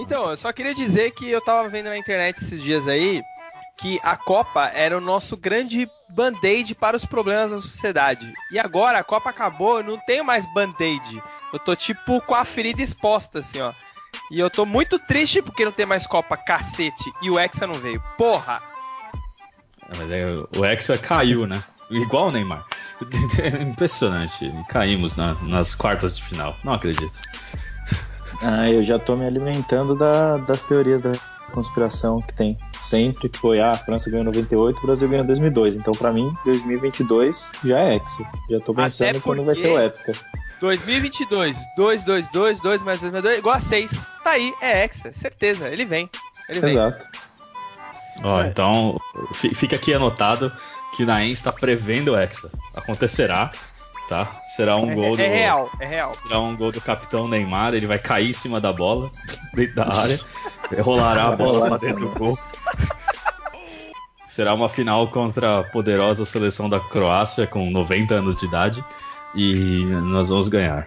Então, eu só queria dizer que eu tava vendo na internet esses dias aí que a Copa era o nosso grande band-aid para os problemas da sociedade. E agora a Copa acabou, eu não tenho mais band-aid. Eu tô tipo com a ferida exposta, assim, ó. E eu tô muito triste porque não tem mais Copa, cacete. E o Hexa não veio. Porra! Mas é, o Hexa caiu, né? Igual o Neymar. É impressionante. Caímos na, nas quartas de final. Não acredito. Ah, eu já tô me alimentando da, das teorias da conspiração que tem sempre, que foi, ah, a França ganhou 98, o Brasil ganhou 2002. Então, para mim, 2022 já é Hexa. Já tô pensando Até quando vai ser o Épica. 2022, 2, 2, 2, 2 mais 2 mais 2, igual a 6. Tá aí, é Hexa, certeza, ele vem. Ele vem. Exato. Ó, então, fi- fica aqui anotado que o Naem está prevendo o Hexa. Acontecerá, tá? Será um É, gol do. é real, é real. Será um gol do capitão Neymar, ele vai cair em cima da bola, dentro da área, rolará a bola pra dentro do gol. Será uma final contra a poderosa seleção da Croácia com 90 anos de idade e nós vamos ganhar,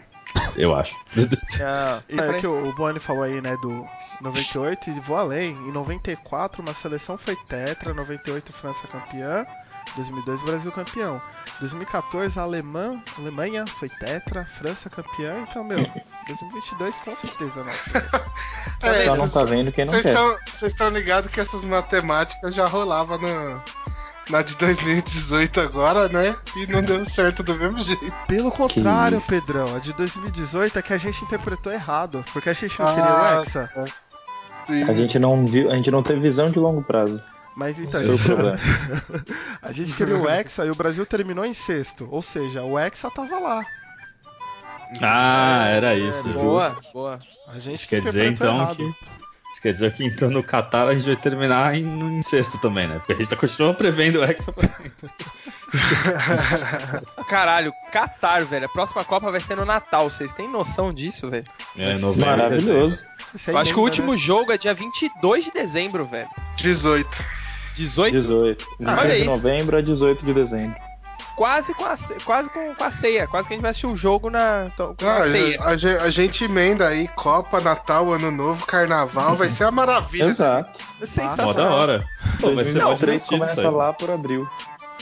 eu acho. E é que o o Boni falou aí, né, do 98 e vou além. Em 94 uma seleção foi tetra, 98 França campeã, 2002 Brasil campeão. 2014 a Alemã, Alemanha foi tetra, França campeã, então meu, 2022 com certeza nosso. É, Só não vocês- tá vendo quem não Vocês quer. estão- Vocês estão ligados que essas matemáticas já rolavam no, na de 2018 agora, né? E não deu certo do mesmo jeito. Pelo contrário. Pedrão, a de 2018 é que a gente interpretou errado, porque a gente não Ah, queria o Hexa. Sim. A gente não viu, a gente não teve visão de longo prazo. Mas então, a foi o gente, problema. a gente queria o Hexa e o Brasil terminou em sexto. Ou seja, o Hexa tava lá. Ah, era isso. boa, boa. A gente quer que dizer então errado. que. Isso quer dizer que então no Qatar a gente vai terminar em, em sexto também, né? Porque a gente tá continuando prevendo o Hexa pra. Caralho, Qatar, velho. A próxima Copa vai ser no Natal. Vocês têm noção disso, velho? É, novembro, Maravilhoso. É Eu acho que o último né? jogo é dia 22 de dezembro, velho. 18. 18? 18. Ah, 18 olha de novembro a 18 de dezembro. Quase com a, quase com, com a ceia. Quase que a gente vai assistir o jogo na, Ah, a ceia. a, a gente emenda aí Copa, Natal, Ano Novo, Carnaval, vai ser uma maravilha. Exato. É Mó sensacional. da hora. Pô, vai ser mó 2023 divertido isso começa aí. lá por abril.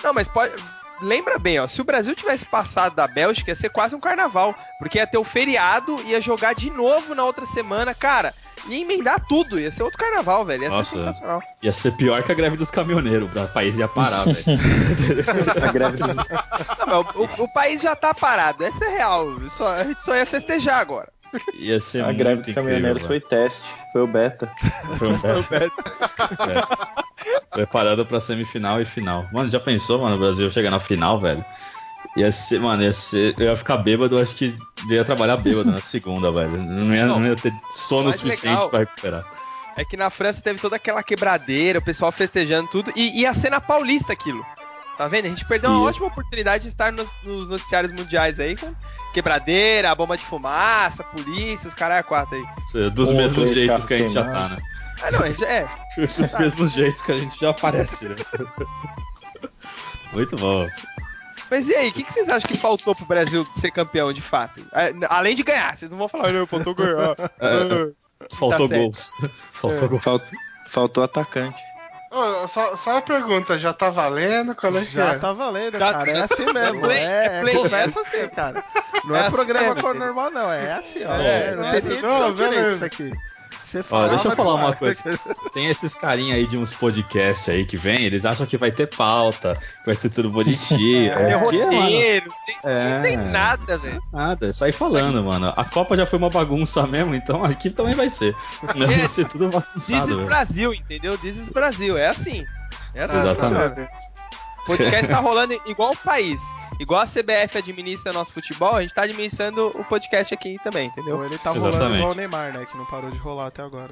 Não, mas pode. Lembra bem, ó, se o Brasil tivesse passado da Bélgica, ia ser quase um carnaval. Porque ia ter o feriado, ia jogar de novo na outra semana. Cara, ia emendar tudo, ia ser outro carnaval, velho. Ia Nossa. ser sensacional. Ia ser pior que a greve dos caminhoneiros. O país ia parar, velho. A greve dos... Não, mas o, o- o país já tá parado, essa é real. Só, a gente só ia festejar agora. Ia ser A muito greve dos incrível, caminhoneiros foi teste, foi o beta. Foi um É. Preparado pra semifinal e final. Mano, já pensou, mano, o Brasil chegar na final, velho? Ia ser, mano, ia ser. Eu ia ficar bêbado, acho que ia trabalhar bêbado na segunda, velho. Não ia, Não, não ia ter sono suficiente legal- pra recuperar. É que na França teve toda aquela quebradeira, o pessoal festejando tudo, e ia ser na Paulista aquilo. Tá vendo? A gente perdeu uma ótima oportunidade de estar nos, nos noticiários mundiais aí com quebradeira, a bomba de fumaça, polícia, os caras quatro aí. Dos Um mesmos jeitos que a gente já tá, né? Ah, não, gente- é. Dos mesmos jeitos que a gente já aparece, né? Muito bom. Mas e aí, o que, que vocês acham que faltou pro Brasil ser campeão de fato? É, Além de ganhar, vocês não vão falar, não, faltou ganhar. É, Faltou Tá certo. gols. Faltou gols. Faltou, faltou atacante. Ô, só, só uma pergunta, já tá valendo? Qual é que Já é? tá valendo, Já- cara. É assim mesmo. play, é, é play, começa assim, cara. Não é, É assim programa normal, não. É assim, ó. É, É, não é tem assim, nem não, edição direito beleza. isso aqui. Você Ó, fala, deixa eu falar uma coisa. Tem esses carinha aí de uns podcasts aí que vem, eles acham que vai ter pauta, que vai ter tudo bonitinho. É, mano, roteiro, É. não tem nada, velho. Nada, é só ir falando, mano. A Copa já foi uma bagunça mesmo, então aqui também vai ser. Vai ser tudo bagunçado, velho. Brasil, entendeu? Is Brasil, é assim. É assim Exatamente. funciona. O podcast tá rolando igual o país. Igual a CBF administra nosso futebol, a gente tá administrando o podcast aqui também, entendeu? Ou ele tá rolando Exatamente. igual o Neymar, né? Que não parou de rolar até agora.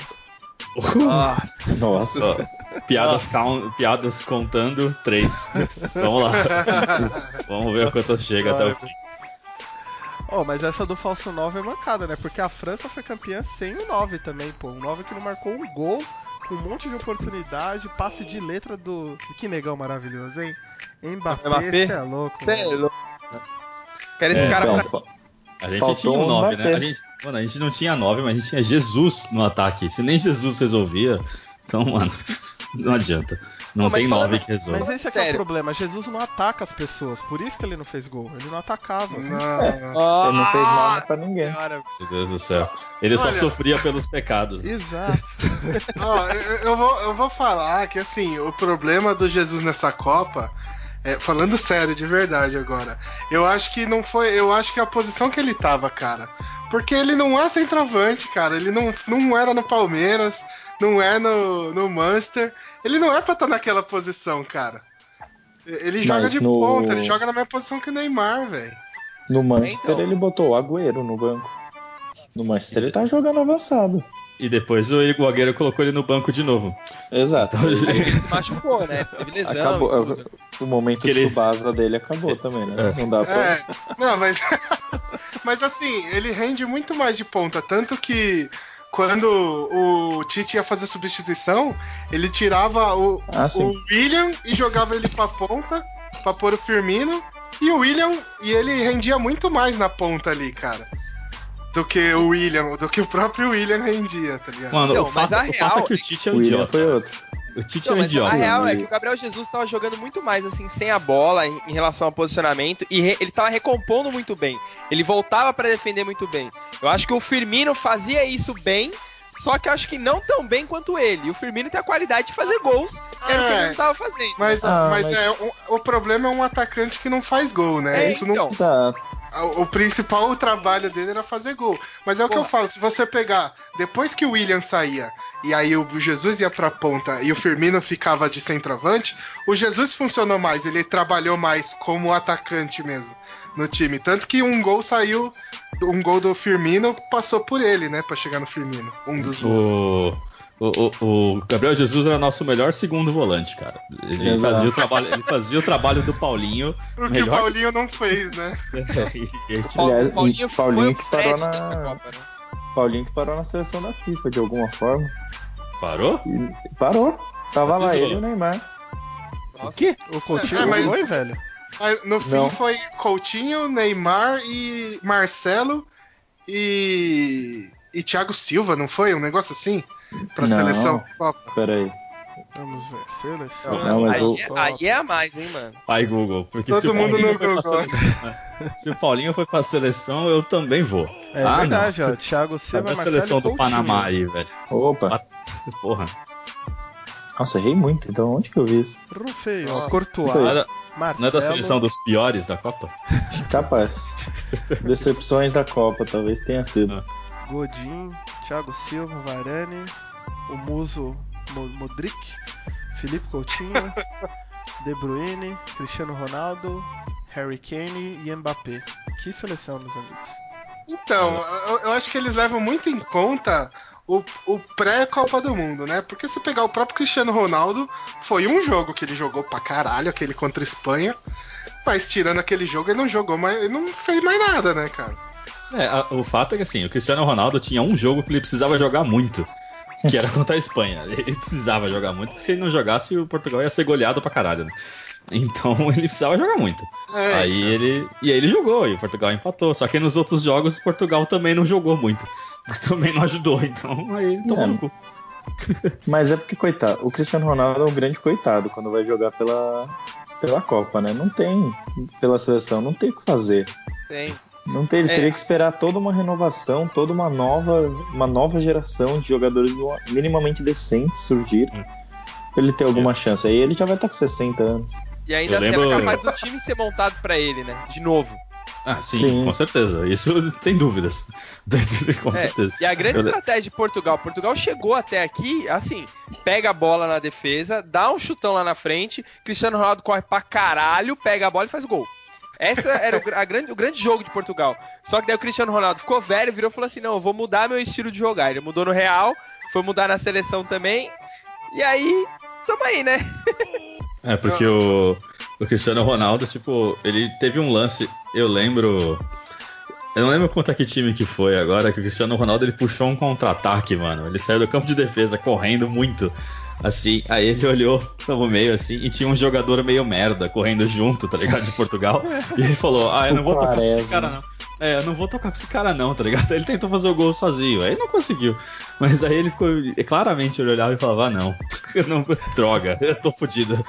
Nossa. Nossa. Piadas, count- piadas contando, três. Vamos lá. Vamos ver quantas chega até o fim. Oh, mas essa do falso 9 é mancada, né? Porque a França foi campeã sem o 9 também, pô. Um 9 que não marcou um gol, com um monte de oportunidade, passe de letra do. Que negão maravilhoso, hein? Mbappé, Mbappé? é louco. Cê é louco. Quero esse É, cara Então, pra. A gente Faltou tinha um um 9, né? A gente, mano, a gente não tinha 9, mas a gente tinha Jesus no ataque. Se nem Jesus resolvia, então, mano, não adianta. Não mas tem 9 que resolva. Mas esse é, que é o problema. Jesus não ataca as pessoas. Por isso que ele não fez gol. Ele não atacava. Não. Ele não fez mal pra ninguém. Senhora. Meu Deus do céu. Ele só Olha- sofria pelos pecados. Exato. Ó, eu, eu vou, eu vou falar que assim, o problema do Jesus nessa Copa. é, falando sério, de verdade agora. Eu acho que não foi. Eu acho que a posição que ele tava, cara. Porque ele não é centroavante, cara. Ele não, não era no Palmeiras, não é no, no Manchester. Ele não é pra estar naquela posição, cara. Ele joga Mas de no- ponta, ele joga na mesma posição que o Neymar, velho. No Manchester Então. ele botou o Agüero no banco. No Manchester ele tá jogando avançado. E depois o Agüero colocou ele no banco de novo. Exato. Então, ele se machucou, né? Teve lesão Acabou. e tudo. O momento Que de Tsubasa dele acabou também, né? É. Não dá pra. É, não, mas. mas assim, ele rende muito mais de ponta. Tanto que quando o Tite ia fazer substituição, ele tirava o, Ah, o William e jogava ele pra ponta, pra pôr o Firmino. E o William, e ele rendia muito mais na ponta ali, cara. Do que o William, do que o próprio William rendia, tá ligado? Mano, Então, o, mas fato, a o real fato é que o é Tite é O um William idiota. foi outro. O Tite Não, é um mas idiota. a real é que o Gabriel Jesus tava jogando muito mais assim, sem a bola, em, em relação ao posicionamento, e re- ele tava recompondo muito bem. Ele voltava pra defender muito bem. Eu acho que o Firmino fazia isso bem, só que eu acho que não tão bem quanto ele. O Firmino tem a qualidade de fazer gols, que era o que ele É. não tava fazendo. Mas, Ah, mas, mas- É, o, o problema é um atacante que não faz gol, né? É, Isso não, então. Exato. O o principal trabalho dele era fazer gol. Mas é o que eu falo, se você pegar, depois que o William saía e aí o Jesus ia pra ponta e o Firmino ficava de centroavante, o Jesus funcionou mais, ele trabalhou mais como atacante mesmo no time. Tanto que um gol saiu, um gol do Firmino passou por ele, né, Pra chegar no Firmino. Um dos gols. O, o, o, Gabriel Jesus era nosso melhor segundo volante, cara. Ele Exato. fazia, o trabalho, ele fazia o trabalho do Paulinho O que o. Paulinho não fez, né? E ele O Paulo- Aliás, o Paulinho, e que parou na- Copa, né? Paulinho que parou na seleção da FIFA de alguma forma. Parou? E parou. Tava lá ele e o Neymar. O quê? O Coutinho É, mas- foi, velho. No fim Não. foi Coutinho, Neymar e Marcelo e. e Thiago Silva, não foi? Um negócio assim? Pra Não. seleção Copa. Pera aí. Vamos ver. Seleção. Não, mas aí, o- é- aí é a mais, hein, mano. Pai Google. Porque Todo se o mundo Paulinho no foi pra Google. seleção, né? Se o Paulinho foi pra seleção, eu também vou. É Ah, verdade, não. ó. Thiago Cadê Silva, a Marcelo seleção do. Panamá aí, velho? Opa. Porra. Nossa, errei muito. Então onde que eu vi isso? Rufei, ó. Foi. Courtois, Não é, da, Marcelo. não é da seleção dos piores da Copa? Capaz. Decepções da Copa, talvez tenha sido. Godin, Thiago Silva, Varane, o Muso Mo- Modric, Felipe Coutinho, De Bruyne, Cristiano Ronaldo, Harry Kane e Mbappé. Que seleção, meus amigos. Então, eu, eu acho que eles levam muito em conta o, o pré-Copa do Mundo, né? Porque se pegar o próprio Cristiano Ronaldo, foi um jogo que ele jogou pra caralho, aquele contra a Espanha. Mas tirando aquele jogo, ele não jogou, mas ele não fez mais nada, né, cara? É, a- o fato é que assim, o Cristiano Ronaldo tinha um jogo que ele precisava jogar muito. Que era contra a Espanha. Ele precisava jogar muito, porque se ele não jogasse, o Portugal ia ser goleado pra caralho, né? Então ele precisava jogar muito. É, aí ele. E aí ele jogou, e o Portugal empatou. Só que nos outros jogos o Portugal também não jogou muito. Também não ajudou. Então aí ele tomou É. no cu. Mas é porque, coitado, o Cristiano Ronaldo é um grande coitado quando vai jogar pela, pela Copa, né? Não tem, pela seleção, não tem o que fazer. Tem. Não tem, ele É. teria que esperar toda uma renovação, toda uma nova, uma nova geração de jogadores minimamente decentes surgir Hum. pra ele ter alguma chance. Aí ele já vai estar com 60 anos. E ainda Eu assim lembro- era capaz do time ser montado pra ele, né? De novo. Ah, sim, Sim. com certeza. Isso sem dúvidas. com É, certeza. E a grande Eu estratégia de Portugal, Portugal chegou até aqui, assim, pega a bola na defesa, dá um chutão lá na frente, Cristiano Ronaldo corre pra caralho, pega a bola e faz gol. Essa era o, grande, o grande jogo de Portugal. Só que daí o Cristiano Ronaldo ficou velho, virou e falou assim: não, eu vou mudar meu estilo de jogar. Ele mudou no Real, foi mudar na seleção também. E aí, tamo aí, né? É, porque o, o Cristiano Ronaldo, tipo, ele teve um lance, eu lembro. Eu não lembro contra que time que foi agora, que o Cristiano Ronaldo ele puxou um contra-ataque, mano. Ele saiu do campo de defesa correndo muito. Assim, aí ele olhou no meio assim e tinha um jogador meio merda correndo junto, tá ligado? De Portugal. E ele falou: Ah, eu não vou tocar pra esse cara, não. É, eu não vou tocar com esse cara não, tá ligado? Ele tentou fazer o gol sozinho, aí não conseguiu. Mas aí ele ficou. Claramente ele olhava e falava, ah, não, não droga, eu tô fodido.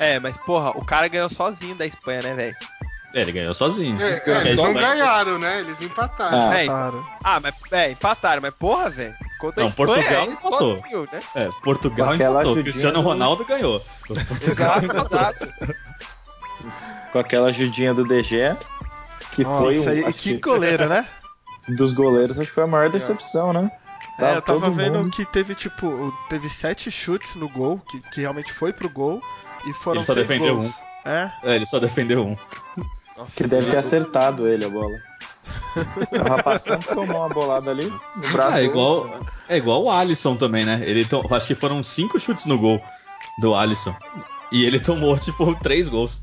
É, mas porra, o cara ganhou sozinho da Espanha, né, velho? É, ele ganhou sozinho. É, é, eles não ganharam, né? Eles empataram. Ah, É, Claro. Ah, mas é, empataram, mas porra, velho. Contra Não, a Espanha, Portugal empatou. sozinho, né? É, Portugal Com aquela empatou, Cristiano do- Ronaldo ganhou. Portugal Exato, empatou. exato. Com aquela ajudinha do DG, que Nossa, foi isso aí, um, acho que goleiro, né? dos goleiros, acho que foi a maior decepção, né? É, eu tava vendo mundo- que teve, tipo, teve sete chutes no gol, que, que realmente foi pro gol, e foram Ele só seis defendeu gols. É, É, ele só defendeu um. Que deve ter acertado ele a bola. O rapazão que tomou uma bolada ali no braço. Ah, é igual, é igual o Alisson também, né? Ele to... Acho que foram cinco chutes no gol do Alisson. E ele tomou, tipo, três gols.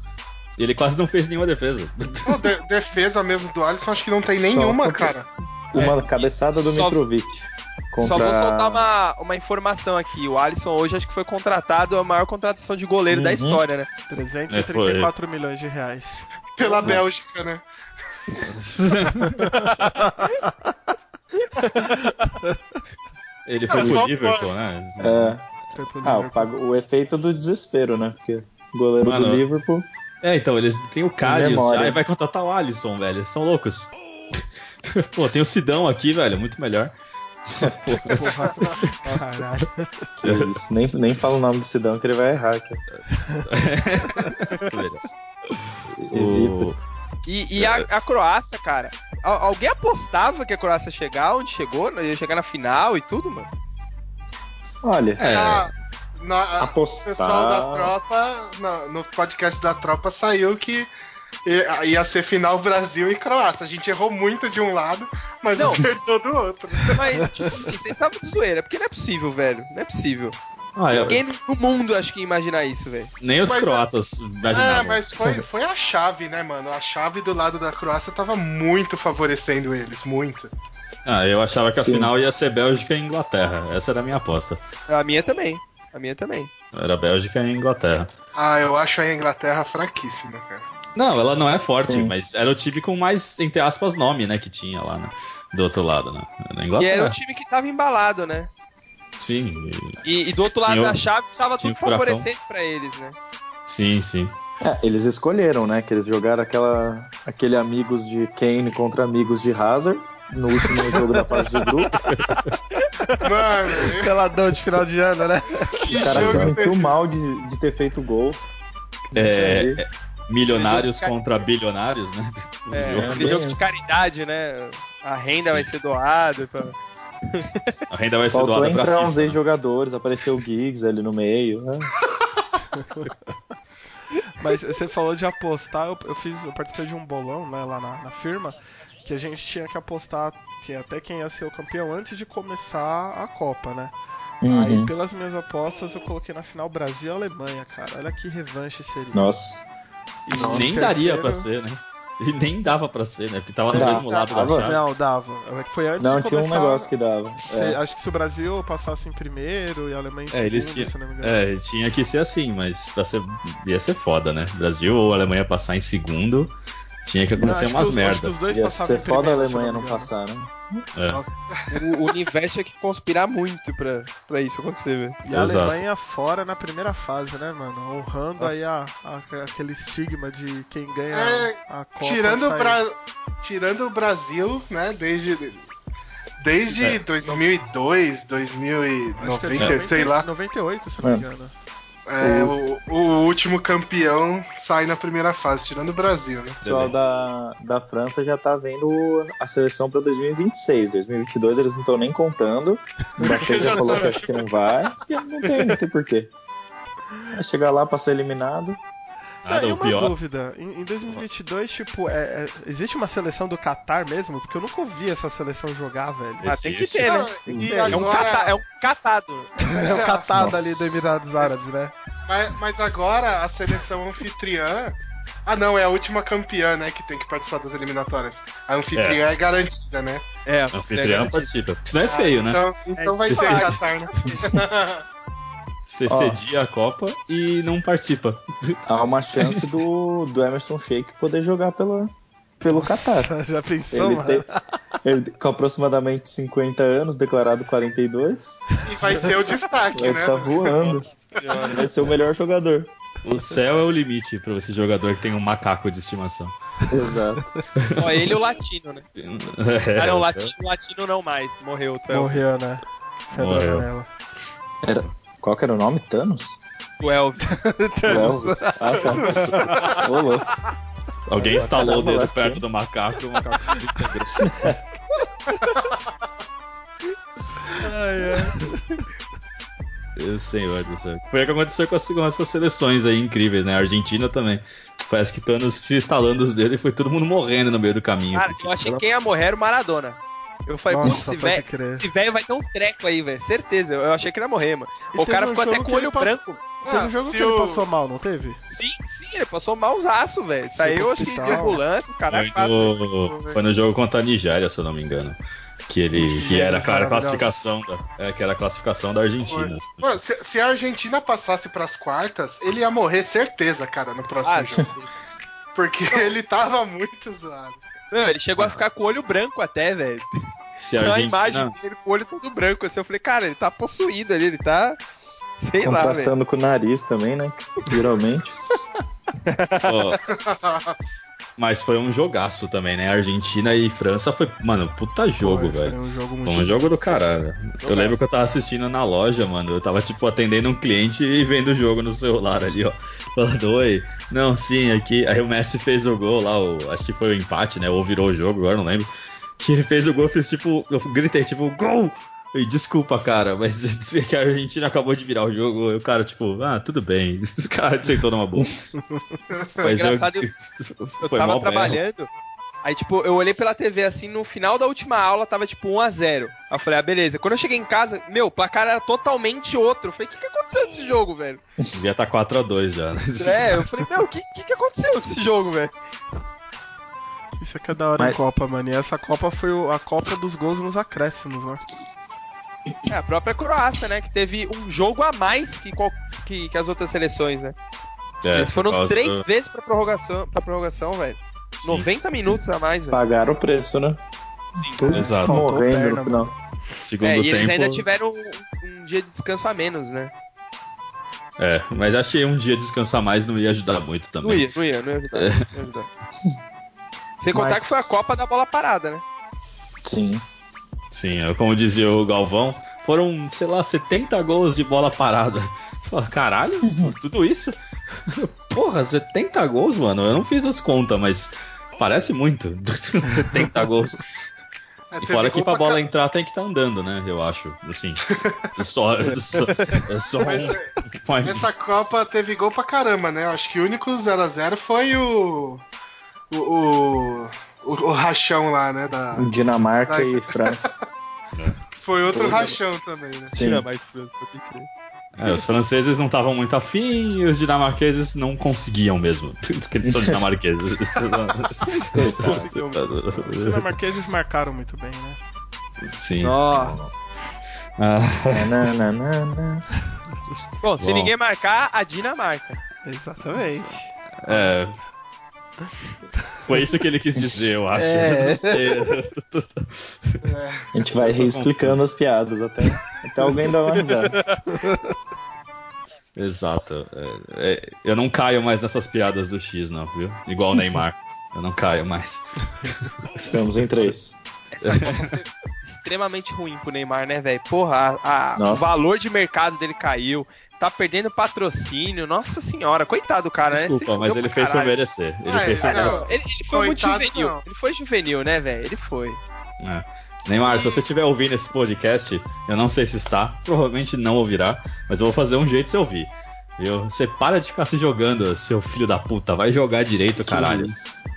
E ele quase não fez nenhuma defesa. Não, de- defesa mesmo do Alisson, acho que não tem nenhuma, porque- cara. Uma É, cabeçada do só- Mitrovic. Contra... Só vou soltar uma, uma informação aqui. O Alisson hoje acho que foi contratado a maior contratação de goleiro da Uhum. história, né? 334 milhões de reais. Pela Bélgica, né? ele foi Só pro. Liverpool, né? É, ah, o, pago- o efeito do desespero, né? Porque o goleiro Mano, do Liverpool. É, então, eles têm o Memória. já e vai contratar o Alisson, velho. Eles são loucos. Pô, tem o Sidão aqui, velho, muito melhor. Porra, caralho. isso, nem, nem fala o nome do Sidão que ele vai errar. Aqui. O... E, e a, a Croácia, cara. Al- alguém apostava que a Croácia ia chegar onde chegou? né? Ia chegar na final e tudo, mano? Olha, É, Ah, na- a- o Apostar. pessoal da tropa, na- no podcast da tropa, saiu que ia, ser final Brasil e Croácia. A gente errou muito de um lado, mas Não. acertou do outro. Mas, assim, você tava de zoeira, porque não é possível, velho. Não é possível. Ah, eu- Ninguém no mundo acho que ia imaginar isso, velho. nem os Mas, croatas É, imaginavam. mas foi, foi a chave, né, mano? A chave do lado da Croácia tava muito favorecendo eles, muito. Ah, eu achava que a Sim. final ia ser Bélgica e Inglaterra. Essa era a minha aposta. A minha também. A minha também. Era Bélgica e Inglaterra. Ah, eu acho a Inglaterra fraquíssima, cara. Não, ela não é forte, Sim. mas era o time com mais, entre aspas, nome, né, que tinha lá né, do outro lado, né? Na E Inglaterra. era um time que tava embalado, né? Sim, e- E, do outro lado da chave tava tinha tudo favorecendo pra eles, né? sim, sim. é, eles escolheram, né? Que eles jogaram aquela, aquele amigos de Kane contra amigos de Hazard no último jogo da fase de grupo. Mano, Peladão de final de ano, né? que O cara se sentiu mal de, de ter feito gol. É, é, milionários Jogo de contra bilionários, né? É, jogo. aquele jogo de caridade, né? A renda Sim. vai ser doada. Pra... A renda vai ser Faltou doada pra entrar uns FIFA, né? ex-jogadores, apareceu o Giggs ali no meio. né? Mas você falou de apostar, eu, eu fiz, eu participei de um bolão, né, lá na, na firma, que a gente tinha que apostar, tinha até quem ia ser o campeão antes de começar a Copa, né? Aí, Uhum. pelas minhas apostas, eu coloquei na final Brasil e Alemanha, cara. Olha que revanche seria. Nossa. E Nem terceiro- daria pra ser, né? E nem dava pra ser, né? Porque tava no Dá, mesmo lado da dava. chave. Não, dava. É que Foi antes Não, de tinha um negócio que dava. Se- É. Acho que se o Brasil passasse em primeiro e a Alemanha em É, segundo, eles tinham- se não me engano. É, tinha que ser assim, mas pra ser, ia ser foda, né? Brasil ou Alemanha passar em segundo, tinha que Não, acontecer que umas os- merda. os dois Ia ser foda a Alemanha não engano. passar, né? É. Nossa, o, o universo tinha que conspirar muito pra, pra isso acontecer, velho. E a Exato. Alemanha fora na primeira fase, né, mano? Honrando Nossa. aí a, a- aquele estigma de quem ganha É, a Copa. tirando, o sai- Bra... tirando o Brasil, né, desde. Desde É. 2002, Acho que é de 2090, sei lá. 98, se não me É. engano. É, o, o último campeão sai na primeira fase, tirando o Brasil, né? O pessoal da, da França já tá vendo a seleção pra 2026. 2022 eles não estão nem contando. O Mbappé já Já falou sabe. que acho que não vai. E não tem, não tem porquê. Vai chegar lá pra ser eliminado. Nada, Ah, e o uma pior. dúvida, em, em 2022, tipo, é- é- existe uma seleção do Qatar mesmo? Porque eu nunca ouvi essa seleção jogar, velho. Ah, tem que ter, né? Não, Tem que ter. É um, cata, é um catado. É o Qatar Nossa. ali do Emirados Árabes, né? Mas, mas agora a seleção anfitriã. Ah, não, é a última campeã, né, que tem que participar das eliminatórias. A anfitriã é, garantida, né? É, O anfitrião participa. Porque senão é feio, né? Então, então É vai ser Qatar, né? Você Ó. cedia a Copa e não participa. Há uma chance do, do Emerson Sheik poder jogar pela, pelo Qatar. Já pensou, Ele mano? tem, ele, com aproximadamente 50 anos, declarado 42, E vai ser o destaque, ele né? tá voando. Vai ser o melhor jogador. O céu é o limite pra esse jogador que tem um macaco de estimação. Exato. Só ele e o latino, né? É, Ah, não, o latino, o latino não mais. Morreu, é o- Morreu, né? Febre Morreu. Era, qual que era o nome? Thanos? o Elvis. O Elvis. Ah, tá. Ô, louco. Alguém instalou o dedo latino. perto do macaco e o macaco se desintegrou. Meu senhor do céu. Foi o que aconteceu com, as, com essas seleções aí incríveis, né? A Argentina também. Parece que Thanos instalando os dedos e foi todo mundo morrendo no meio do caminho. Cara, eu achei que quem ia morrer era o Maradona. Eu falei, putz, Nossa, pode velho crer. esse velho vai ter um treco aí, velho. Certeza. Eu achei que ele ia morrer, mano. E o cara um ficou até com que o ele olho pa- branco. Teve Ah, um jogo que ele o- passou mal, não teve? Sim, sim, ele passou malzaço, velho. Saiu, acho que de ambulância, os caras Foi no, foi no jogo contra a Nigéria, se eu não me engano. Que ele. Que era, cara, a classificação da. É, que era a classificação da Argentina. Mano, se, se a Argentina passasse pras quartas, ele ia morrer certeza, cara, no próximo Ah, jogo. Porque ele tava muito zoado. Não, ele chegou a ficar com o olho branco até, velho. Se a Argentina. imagem dele com o olho todo branco, assim. Eu falei, cara, ele tá possuído ali, ele tá. Sei lá, velho. Contrastando com o nariz também, né? Geralmente. ó, mas foi um jogaço também, né? Argentina e França foi. Mano, puta jogo, Foi, velho. Foi um jogo muito Foi um jogo do caralho. Eu Jogaço. lembro que eu tava assistindo na loja, mano. Eu tava, tipo, atendendo um cliente e vendo o jogo no celular ali, ó. Falando, oi. Não, sim, aqui. Aí o Messi fez o gol lá, o... acho que foi o empate, né? Ou virou o jogo, agora não lembro. Que ele fez o gol, eu fiz tipo. Eu gritei, tipo, gol! E desculpa, cara, mas que a Argentina acabou de virar o jogo. E o cara, tipo, ah, tudo bem. Esse cara sentou numa boa. Mas Engraçado, eu, Eu foi tava trabalhando. Aí, tipo, eu olhei pela TV assim, no final da última aula tava tipo 1x0. Aí eu falei, ah, beleza. Quando eu cheguei em casa, meu, o placar era totalmente outro. Eu falei, o que, que aconteceu nesse jogo, velho? Devia estar 4x2 já. né? É, eu falei, meu, o que, que, que aconteceu nesse jogo, velho? Isso aqui é da hora Mas- em Copa, mano. E essa Copa foi a Copa dos gols nos acréscimos, né? É, a própria Croácia, né? Que teve um jogo a mais que, qual- que, que as outras seleções, né? É, Eles foram três do- vezes pra prorrogação, pra prorrogação velho. Sim. 90 minutos a mais, velho. Pagaram o preço, né? Sim, Tudo Exato. Morrendo perna, no final. Segundo É, e tempo. eles ainda tiveram um, um dia de descanso a menos, né? É, mas acho que um dia descansar mais não ia ajudar muito também. Não ia, não ia, não ia ajudar. Não ia ajudar. Sem contar Mas- que foi a Copa da bola parada, né? Sim. Sim, é como dizia o Galvão, foram, sei lá, 70 gols de bola parada. Fala, caralho, tudo isso? Porra, 70 gols, mano. Eu não fiz as contas, mas parece muito. 70 gols. É, E fora que gol pra bola ca- entrar tem que estar andando, né? Eu acho. Assim. Só, só, é só Mas, um. é, Essa Copa teve gol pra caramba, né? Eu acho que o único 0x0 foi o. O, o, o, o rachão lá, né? Da, Dinamarca Vai. e França. que foi outro né? rachão também, né? Sim. mais França, pode crer. É, os franceses não estavam muito afim e os dinamarqueses não conseguiam mesmo. Porque eles são dinamarqueses. Os dinamarqueses marcaram muito bem, né? Sim. Nossa. Ah. Bom, se Bom. ninguém marcar, a Dinamarca. Exatamente. é. Foi isso que ele quis dizer, eu acho. É. A gente vai reexplicando as piadas até, até alguém dar uma risada. Exato. É, é, eu não caio mais nessas piadas do X, não, viu? Igual o Neymar. Eu não caio mais. Estamos em três. Essa foi extremamente ruim pro Neymar, né, velho? Porra, a- a- o valor de mercado dele caiu. Tá perdendo patrocínio. Nossa senhora, coitado do cara, né? Se Desculpa, mas fudeu ele fez caralho. merecer. Ele Ah, fez não. merecer. Ele, ele foi muito Coitado, juvenil. não. Ele foi juvenil, né, velho? Ele foi. É. Neymar, se você estiver ouvindo esse podcast, eu não sei se está, provavelmente não ouvirá, mas eu vou fazer um jeito de você ouvir. Viu? Você para de ficar se jogando, seu filho da puta. Vai jogar direito, caralho.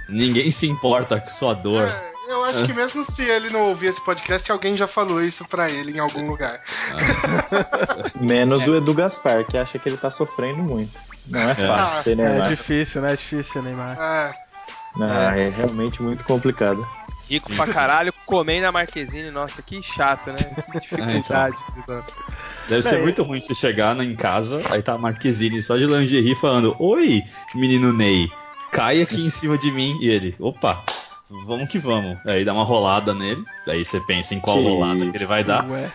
Ninguém se importa com sua dor. É, eu acho que mesmo se ele não ouvir esse podcast, alguém já falou isso pra ele em algum lugar. Menos o Edu Gaspar, que acha que ele tá sofrendo muito. Não é fácil Ah, ser É Neymar. difícil, né? É difícil, Neymar. É, Não, é realmente muito complicado. Rico pra caralho, comendo a Marquezine. Nossa, que chato, né? Que dificuldade. Deve ser muito ruim você chegar na- em casa, aí tá a Marquezine só de lingerie falando: Oi, menino Ney, cai aqui em cima de mim. E ele: Opa, vamos que vamos. Aí dá uma rolada nele, daí você pensa em qual Que rolada que ele vai dar. Ué,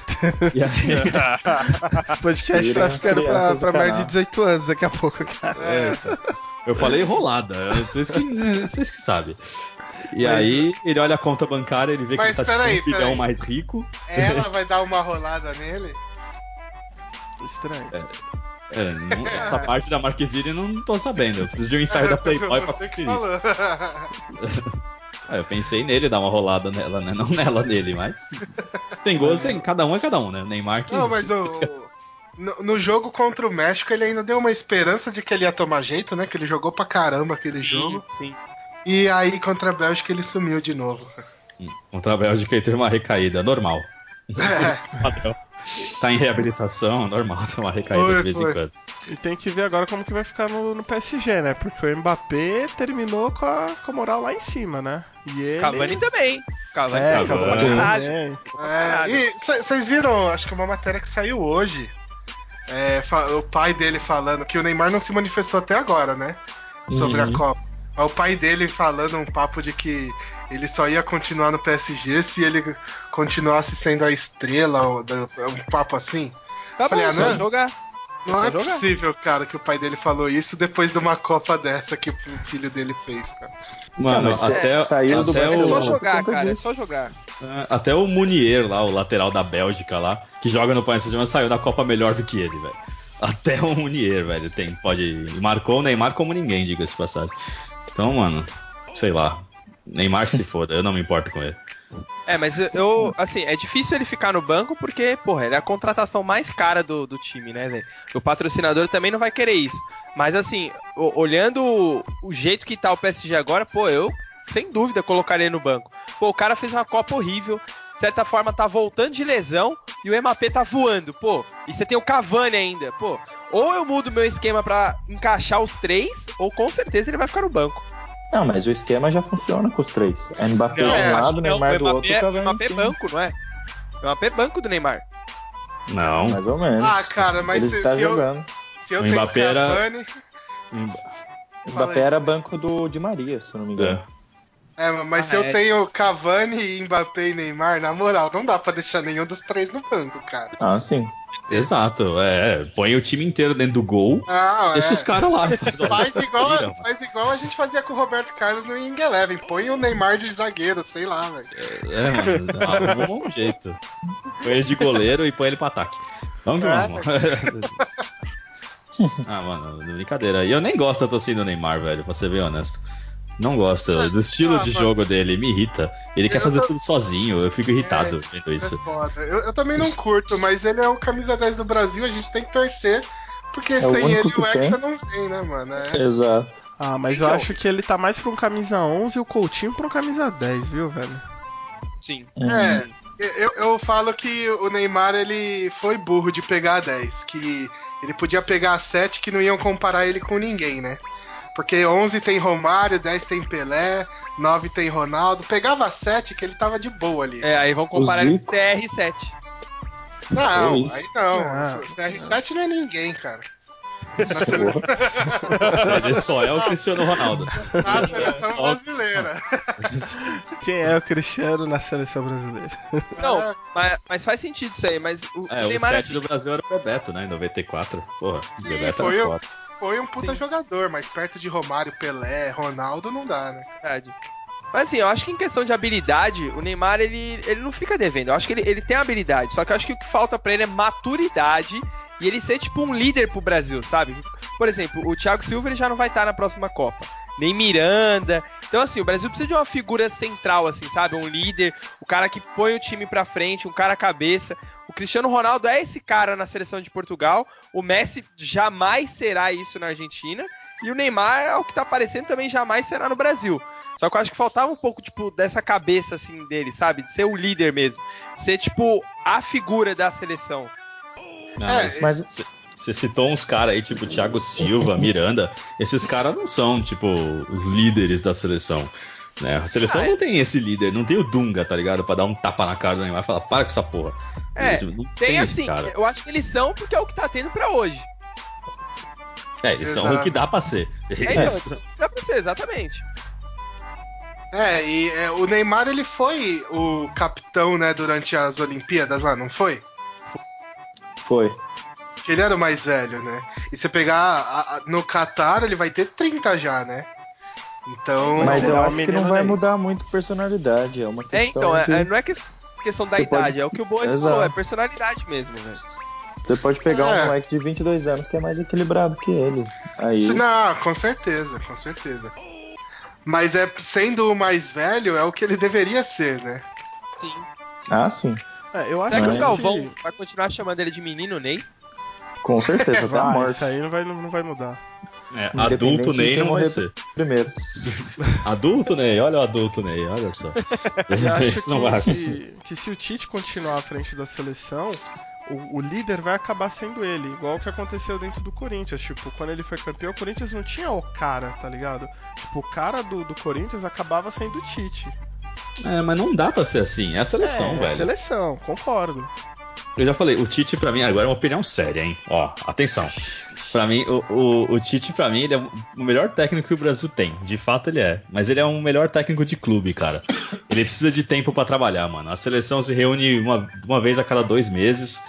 E aí, esse podcast tá ficando pra, pra mais de canal. 18 anos daqui a pouco, cara. É, eu falei rolada, vocês que, vocês que sabem. E Mas- aí ele olha a conta bancária, ele vê que ele tá peraí, tipo, um bilhão peraí. mais rico. Ela vai dar uma rolada nele? Estranho. É, não- essa parte da Marquezine eu não tô sabendo. Eu preciso de um ensaio da Playboy pra conferir. Ah, eu pensei nele dar uma rolada nela, né? Não nela nele, mas. Tem gosto, tem. Cada um é cada um, né? Neymar que. Não, mas o. No, no jogo contra o México, ele ainda deu uma esperança de que ele ia tomar jeito, né? Que ele jogou pra caramba aquele jogo. sim. E aí, contra a Bélgica, ele sumiu de novo. Contra a Bélgica ele teve uma recaída, normal. É. Tá em reabilitação, normal, ter uma recaída Foi, de vez foi. em quando. E tem que ver agora como que vai ficar no, no PSG, né? Porque o Mbappé terminou com a, com a moral lá em cima, né? E ele... Cavani também. Cavani É, pra Cavani. também. é, e vocês viram, acho que uma matéria que saiu hoje. é, o pai dele falando que o Neymar não se manifestou até agora, né? Sobre Uhum. a Copa. Aí O pai dele falando um papo de que ele só ia continuar no PSG se ele continuasse sendo a estrela, um papo assim. Tá Falei, bom, ah, só não? jogar. Não é jogar. possível, cara, que o pai dele falou isso depois de uma Copa dessa que o filho dele fez, cara. Mano, até, saiu do até É Barcelona. só o, jogar, cara. É só jogar. É, Até o Munier lá, o lateral da Bélgica lá, que joga no Paris Saint-Germain, saiu da Copa melhor do que ele, velho. Até o Munier, velho, tem, pode. Marcou o Neymar como ninguém, diga-se de passagem. Então, mano, sei lá. Neymar que se foda, eu não me importo com ele. É, mas eu, assim, é difícil ele ficar no banco porque, porra, ele é a contratação mais cara do, do time, né, velho? O patrocinador também não vai querer isso. Mas, assim, olhando o, o jeito que tá o PSG agora, pô, eu, sem dúvida, colocaria no banco. Pô, o cara fez uma Copa horrível, de certa forma tá voltando de lesão e o MAP tá voando, pô. E você tem o Cavani ainda, pô. Ou eu mudo meu esquema pra encaixar os três, ou com certeza ele vai ficar no banco. Não, mas o esquema já funciona com os três. É Mbappé de Não, um acho lado, Neymar do outro, é- o Mbappé é banco, não é? O Mbappé é banco do Neymar. Não. Mais ou menos. Ah, cara, mas Ele se, tá se eu, jogando. se eu O tenho Mbappé era- Cavani... O Mbappé era banco do Di Maria, se eu não me engano. É, mas Ah, se eu é. tenho Cavani, Mbappé e Neymar, na moral, não dá pra deixar nenhum dos três no banco, cara. Ah, sim. Exato, é. Põe o time inteiro dentro do gol, Ah, deixa é. os caras lá. Faz igual, faz igual a gente fazia com o Roberto Carlos no Ing Eleven. Põe o Neymar de zagueiro, sei lá, velho. É, mano, arruma um jeito. Põe ele de goleiro e põe ele pro ataque. Vamos que É. vamos. ah, mano, brincadeira. E eu nem gosto da torcida do Neymar, velho, pra ser bem honesto. Não gosto. Do estilo Ah, de mano. jogo dele me irrita. Ele quer Eu fazer tô- tudo sozinho, eu fico irritado É, vendo Isso é foda. Eu, eu também não curto, mas ele é o camisa 10 do Brasil, a gente tem que torcer. Porque o sem ele o Hexa não vem, né, mano? É. Exato. Ah, mas Então. eu acho que ele tá mais pra um camisa 11 e o Coutinho pra um camisa 10, viu, velho? Sim. É, eu, eu falo que o Neymar ele foi burro de pegar a 10, que ele podia pegar a 7 que não iam comparar ele com ninguém, né? Porque 11 tem Romário, 10 tem Pelé, 9 tem Ronaldo. Pegava a 7 que ele tava de boa ali. É, aí vão comparar ele com Zico. CR7. Não, aí não. Ah. O CR7 não é ninguém, cara. Na Porra. seleção, Ele só é o Cristiano Ronaldo. na seleção brasileira. Quem é o Cristiano na seleção brasileira? Não, É. mas, mas faz sentido isso aí, mas o, É, o o Neymar 7 assim, do Brasil era o Bebeto, né? Em 94. Porra, o Sim, Bebeto foi era foda. Foi um puta Sim. jogador, mas perto de Romário, Pelé, Ronaldo não dá, né? verdade. Mas assim, eu acho que em questão de habilidade, o Neymar ele, ele não fica devendo. Eu acho que ele, ele tem habilidade, só que eu acho que o que falta pra ele é maturidade e ele ser tipo um líder pro Brasil, sabe? Por exemplo, o Thiago Silva ele já não vai estar na próxima Copa. Nem Miranda. Então, assim, o Brasil precisa de uma figura central, assim, sabe? Um líder, o cara que põe o time pra frente, um cara cabeça. O Cristiano Ronaldo é esse cara na seleção de Portugal. O Messi jamais será isso na Argentina. E o Neymar, ao que tá aparecendo, também jamais será no Brasil. Só que eu acho que faltava um pouco, tipo, dessa cabeça, assim, dele, sabe? De ser o líder mesmo. Ser, tipo, a figura da seleção. Não, É, mas Você citou uns caras aí, tipo Thiago Silva, Miranda. Esses caras não são, tipo, os líderes da seleção. Né? A seleção Ah, é. não tem esse líder, não tem o Dunga, tá ligado? Pra dar um tapa na cara do Neymar e falar, para com essa porra. É, não Tem, esse assim, cara. eu acho que eles são porque é o que tá tendo pra hoje. É, eles são Exato. o que dá pra ser. É, então, Isso. dá pra ser, exatamente. É, e é, o Neymar ele foi o capitão, né, durante as Olimpíadas lá, não foi? Foi. Que ele era o mais velho, né? E você pegar a- a- no Qatar, ele vai ter 30 já, né? Então. Mas eu o acho que não vai Ney? mudar muito personalidade. É uma questão É, então, é- de... é- não é que- questão da Você idade, pode- é o que o Boa Exato. falou, é personalidade mesmo, velho. Você pode pegar É. um moleque de 22 anos que é mais equilibrado que ele. Aí. Se- Não, com certeza, com certeza. Mas é sendo o mais velho, é o que ele deveria ser, né? Sim. Ah, sim. É, eu acho Será que Mas- o Galvão vai continuar chamando ele de menino Ney? Com certeza, até a Vai, morte. isso aí não vai, não vai mudar. É, adulto Ney não vai ser. Primeiro. Adulto Ney, olha o adulto Ney, olha só. Eu acho Isso não vai que, acontecer. que, se o Tite continuar à frente da seleção, o, o líder vai acabar sendo ele, igual o que aconteceu dentro do Corinthians. Tipo, quando ele foi campeão, o Corinthians não tinha o cara, tá ligado? Tipo, o cara do, do Corinthians acabava sendo o Tite. É, mas não dá pra ser assim, é a seleção, é, velho. seleção, concordo. Eu já falei, o Tite pra mim, agora é uma opinião séria, hein? Ó, atenção. Pra mim, o, o, o Tite, pra mim, ele é o melhor técnico que o Brasil tem. De fato, ele é. Mas ele é um melhor técnico de clube, cara. Ele precisa de tempo pra trabalhar, mano. A seleção se reúne uma, uma vez a cada dois meses.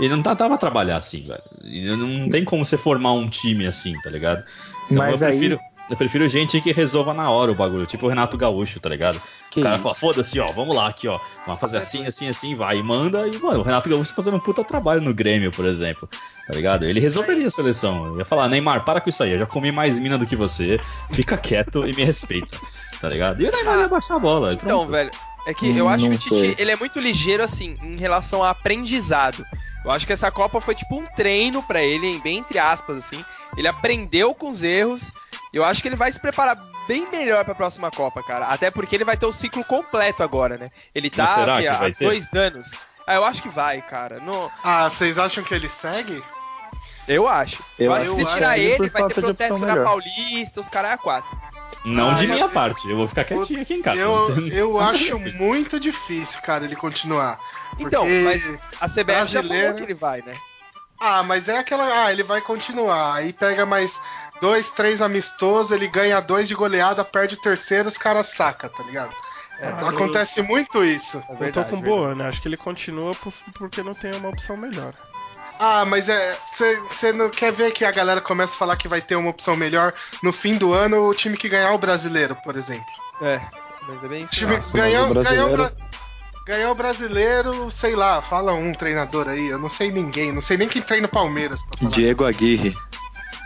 E não dá, dá pra trabalhar assim, velho. Não tem como você formar um time assim, tá ligado? Então Mas eu aí- prefiro. Eu prefiro gente que resolva na hora o bagulho, tipo o Renato Gaúcho, tá ligado? Que o cara isso? fala, foda-se, ó, vamos lá aqui, ó. Vamos fazer assim, assim, assim, vai. E manda. E, mano, o Renato Gaúcho tá fazendo um puta trabalho no Grêmio, por exemplo. Tá ligado? Ele resolveria a seleção. Eu ia falar, Neymar, para com isso aí. Eu já comi mais mina do que você. Fica quieto e me respeita. Tá ligado? E o Neymar ia baixar a bola. Então, pronto. velho, é que eu acho que o Tite, sei. ele é muito ligeiro, assim, em relação a aprendizado. Eu acho que essa Copa foi tipo um treino pra ele, bem entre aspas, assim. Ele aprendeu com os erros. Eu acho que ele vai se preparar bem melhor pra próxima Copa, cara. Até porque ele vai ter o ciclo completo agora, né? Ele tá aqui, que há vai ter? dois anos. Ah, eu acho que vai, cara. No, Ah, vocês acham que ele segue? eu acho. Eu, Eu acho que se tirar ele, vai ter protesto na. Paulista, os caras é a quatro. Não Ah, de eu- minha parte. Eu vou ficar quietinho aqui em casa. Eu, eu acho muito difícil, cara, ele continuar. Então, mas a CBF já falou brasileiro- que ele vai, né? Ah, mas é aquela. Ah, ele vai continuar. Aí pega mais dois, três amistosos, ele ganha dois de goleada, perde o terceiro, os caras saca, tá ligado? É, Então acontece muito isso. É eu tô verdade, com verdade. boa, né? Acho que ele continua por- porque não tem uma opção melhor. Ah, mas é. Você não quer ver que a galera começa a falar que vai ter uma opção melhor no fim do ano o time que ganhar o brasileiro, por exemplo. É, mas é bem O isso. time Nossa, ganhou, o brasileiro- ganhou, ganhou o brasileiro, sei lá, fala um treinador aí, eu não sei ninguém, não sei nem quem treina o Palmeiras pra falar. Diego Aguirre.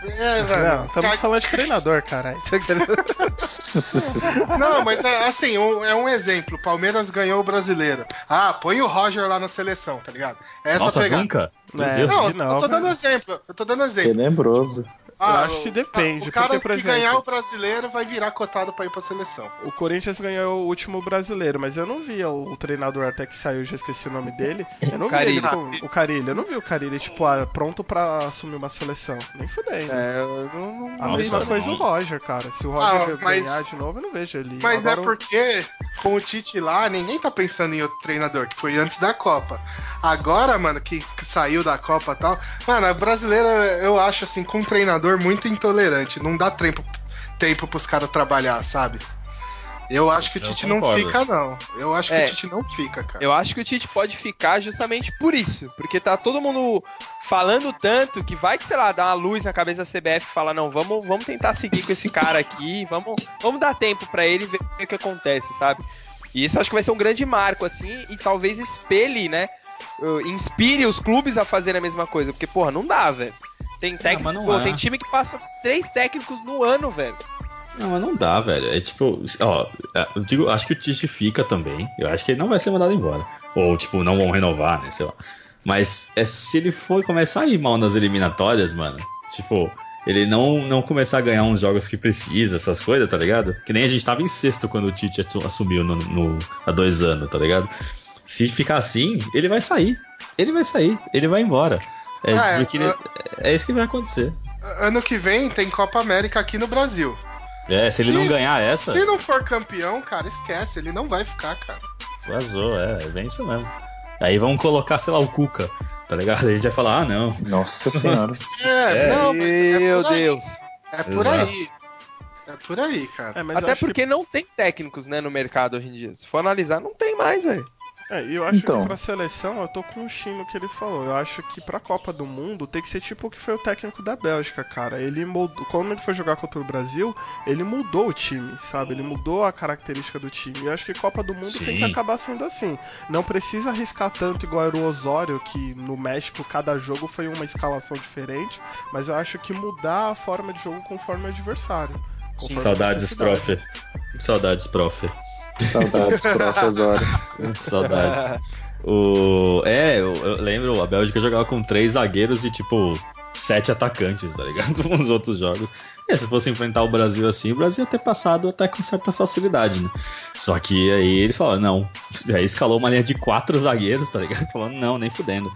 É, velho. Não, estamos falando de treinador, caralho. Não, mas é assim, um- é um exemplo. Palmeiras ganhou o brasileiro. Ah, põe o Roger lá na seleção, tá ligado? É essa Nossa, pegada. nunca? Meu É, Deus. Não, De eu tô dando né? exemplo. Eu tô dando exemplo. Tenebroso. Ah, acho que o- depende, O cara porque, por que exemplo- ganhar o brasileiro vai virar cotado pra ir pra seleção. O Corinthians ganhou o último brasileiro, mas eu não via o, o treinador até que saiu, já esqueci o nome dele. Eu não vi Carille. ele com, o Carilho. Eu não vi o Carilho, tipo, ah, pronto pra assumir uma seleção. Nem fudendo. É, eu não, não- A Nossa, mesma não. coisa o Roger, cara. Se o Roger Ah, mas- ganhar de novo, eu não vejo ele. Mas Agora é porque com o Tite lá, ninguém tá pensando em outro treinador, que foi antes da Copa. Agora, mano, que, que saiu da Copa e tal. Mano, a brasileira eu acho assim, com um treinador muito intolerante. Não dá tempo, tempo pros caras trabalhar, sabe? Eu acho que o Tite não fica, não. Eu acho que É. o Tite não fica, cara. Eu acho que o Tite pode ficar justamente por isso. Porque tá todo mundo falando tanto que vai que, sei lá, dá uma luz na cabeça da CBF e fala, não, vamos, vamos tentar seguir com esse cara aqui, vamos, vamos dar tempo pra ele ver o que acontece, sabe? E isso acho que vai ser um grande marco, assim, e talvez espelhe, né? uh, Inspire os clubes a fazerem a mesma coisa. Porque, porra, não dá, velho. Tem técnico, mas não pô, tem time que passa três técnicos no ano, velho. Não, mas não dá, velho. É tipo, ó, é, eu digo, acho que o Tite fica também. Eu acho que ele não vai ser mandado embora. Ou, tipo, não vão renovar, né? Sei lá. Mas é, se ele for começar a ir mal nas eliminatórias, mano, tipo, ele não, não começar a ganhar uns jogos que precisa, essas coisas, tá ligado? Que nem a gente tava em sexto quando o Tite assu- assumiu no, no- há dois anos, tá ligado? Se ficar assim, ele vai sair. Ele vai sair, ele vai embora. É, Ah, é, ele- é isso que vai acontecer. Ano que vem tem Copa América aqui no Brasil. É, se ele Se- não ganhar essa. Se não for campeão, cara, esquece, ele não vai ficar, cara. Vazou, é, é bem isso mesmo. Aí vão colocar, sei lá, o Cuca, tá ligado? Aí a gente vai falar, ah, não. Nossa senhora. É, É. não, mas é Meu. Deus. É por Exato. aí. É por aí, cara. É, Até porque não tem técnicos, né, no mercado hoje em dia. Se for analisar, não tem mais, velho. É, e eu acho Então. que pra seleção, eu tô com o Shin no que ele falou. Eu acho que pra Copa do Mundo tem que ser tipo o que foi o técnico da Bélgica, cara. Ele mudou. Quando ele foi jogar contra o Brasil, ele mudou o time, sabe? Ele mudou a característica do time. E eu acho que Copa do Mundo tem que Sim. acabar sendo assim. Não precisa arriscar tanto igual era o Osório, que no México cada jogo foi uma escalação diferente. Mas eu acho que mudar a forma de jogo conforme o adversário. conforme a Saudades, prof. Saudades, prof. Saudades, prof. Osório. Saudades. o... É, eu, eu lembro, a Bélgica jogava com três zagueiros e, tipo, sete atacantes, tá ligado? Nos outros jogos. E se fosse enfrentar o Brasil assim, o Brasil ia ter passado até com certa facilidade, né? Só que aí ele falou, não. Aí escalou uma linha de quatro zagueiros, tá ligado? Falando, não, nem fudendo.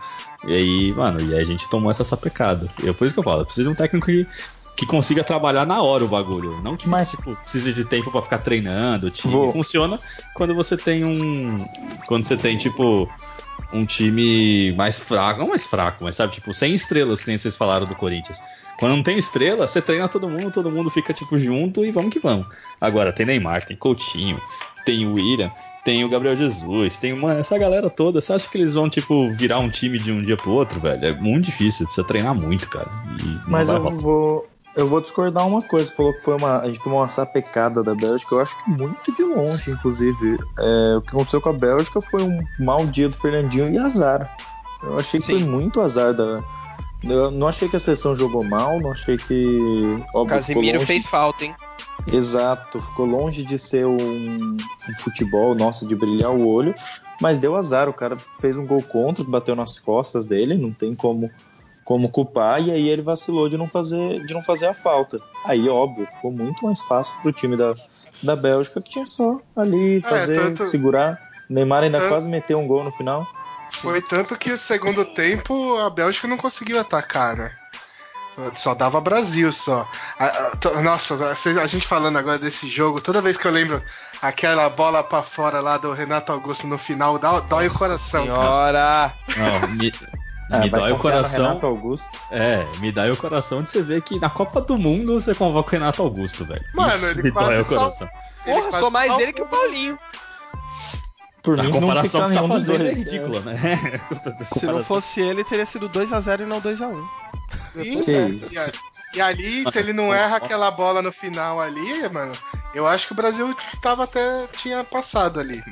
E aí, mano, e aí a gente tomou essa sapecada. E é por isso que eu falo, precisa de um técnico que que consiga trabalhar na hora o bagulho. Não que Mas- tipo, precise de tempo pra ficar treinando. O time Vou- funciona quando você tem um. Quando você tem, tipo, um time mais fraco. Não mais fraco, mas sabe, tipo, sem estrelas, que nem vocês falaram do Corinthians. Quando não tem estrela, você treina todo mundo, todo mundo fica, tipo, junto e vamos que vamos. Agora, tem Neymar, tem Coutinho, tem o William, tem o Gabriel Jesus, tem uma, essa galera toda. Você acha que eles vão, tipo, virar um time de um dia pro outro, velho? É muito difícil, precisa treinar muito, cara. Mas eu rolar. vou. Eu vou discordar uma coisa. Falou que foi uma. A gente tomou uma sapecada da Bélgica. Eu acho que muito de longe, inclusive. É, o que aconteceu com a Bélgica foi um mau dia do Fernandinho e azar. Eu achei que Sim. foi muito azar da. Eu não achei que a seleção jogou mal, não achei que. O Óbvio, Casimiro longe- fez falta, hein? Exato, ficou longe de ser um, um futebol, nossa, de brilhar o olho, mas deu azar. O cara fez um gol contra, bateu nas costas dele, não tem como, como culpar, e aí ele vacilou de não fazer, de não fazer a falta. Aí, óbvio, ficou muito mais fácil pro time da, da Bélgica, que tinha só ali fazer, tanto- segurar. Neymar ainda tanto- quase meteu um gol no final. Foi tanto que o segundo tempo a Bélgica não conseguiu atacar, né? Só dava Brasil só. A- a- to- Nossa, a a gente falando agora desse jogo, toda vez que eu lembro aquela bola pra fora lá do Renato Augusto no final, dá- dói o coração, cara. Senhora! Não, me, Ah, me dói o coração. Renato Augusto. É, me dói o coração de você ver que na Copa do Mundo você convoca o Renato Augusto, velho. Mano, Isso ele me dói o coração. Ele Porra, quase sou mais ele que o Paulinho. Por A mim, não comparação fica que você tá nenhum dos fazendo é dois. ridícula, né? Se não fosse ele, teria sido 2x0 e não 2x1. E, Que é, isso. e a- e ali, se ele não erra aquela bola no final ali, mano, eu acho que o Brasil tava até tinha passado ali.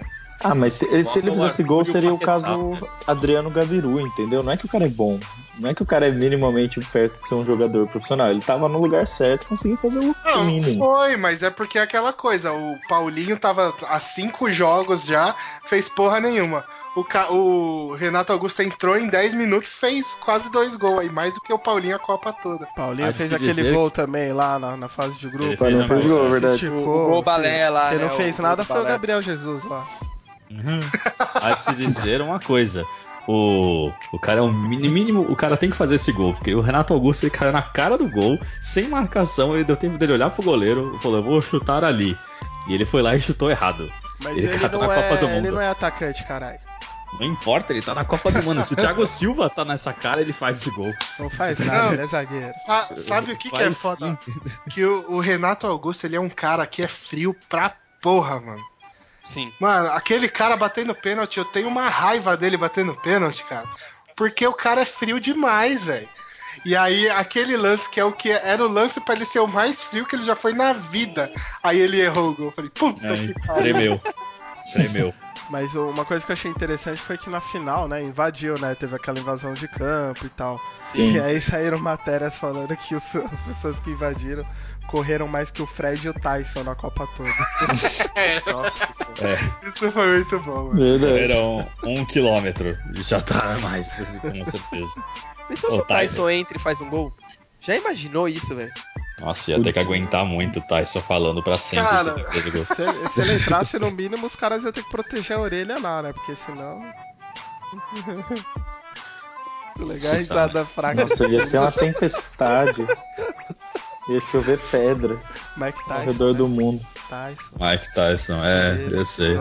Ah, mas se, se ele o fizesse gol, o seria o caso? Adriano Gaviru, entendeu? Não é que o cara é bom. Não é que o cara é minimamente perto de ser um jogador profissional. Ele tava no lugar certo, conseguiu fazer o Não, mínimo. foi, mas é porque é aquela coisa, o Paulinho tava há cinco jogos já, fez porra nenhuma. O, Ca- o Renato Augusto entrou em 10 minutos fez quase dois gols aí, mais do que o Paulinho a Copa toda. Paulinho Há de fez aquele gol também lá na, na fase de grupo. Ele Mas não fez fez gol, verdade. esticou, O gol assim. balé lá, Quem né? não fez o nada gol foi o. Gabriel Jesus lá. Uhum. Há de se dizer uma coisa. O, o cara é o mini- mínimo, o cara tem que fazer esse gol, porque o Renato Augusto ele caiu na cara do gol, sem marcação, ele deu tempo dele olhar pro goleiro e falou: Eu vou chutar ali. E ele foi lá e chutou errado. Mas Ele ele, não, na Copa do é, ele Mundo. não é atacante, caralho. Não importa, ele tá na Copa do Mundo. Se o Thiago Silva tá nessa cara, ele faz esse gol. Não faz nada, Não. ele é zagueiro. Sa- sabe o que, que é foda? sim. Que o, o Renato Augusto ele é um cara que é frio pra porra, mano. Sim. Mano, aquele cara batendo pênalti, eu tenho uma raiva dele batendo pênalti, cara. Porque o cara é frio demais, velho. E aí, aquele lance que é o que era o lance pra ele ser o mais frio que ele já foi na vida. Aí ele errou o gol. Eu falei, puta É, que pariu. tremeu. Tremeu. Mas uma coisa que eu achei interessante foi que na final, né, invadiu, né? Teve aquela invasão de campo e tal. Sim. E aí saíram matérias falando que os- as pessoas que invadiram correram mais que o Fred e o Tyson na Copa toda. Nossa, senhora. É, Isso foi muito bom, era um, quilômetro. Já tá mais, com certeza. Pensou se o Tyson entra e faz um gol? Já imaginou isso, velho? Nossa, ia ter que aguentar muito o Tyson falando pra sempre Cara. ele. Se ele, se ele entrasse, no mínimo, os caras iam ter que proteger a orelha lá, né? Porque senão. Legal a risada fraca. Nossa, ia ser uma tempestade. Ia chover pedra Mike ao Tyson. redor né? do mundo. Tyson. Mike Tyson, é, eu sei.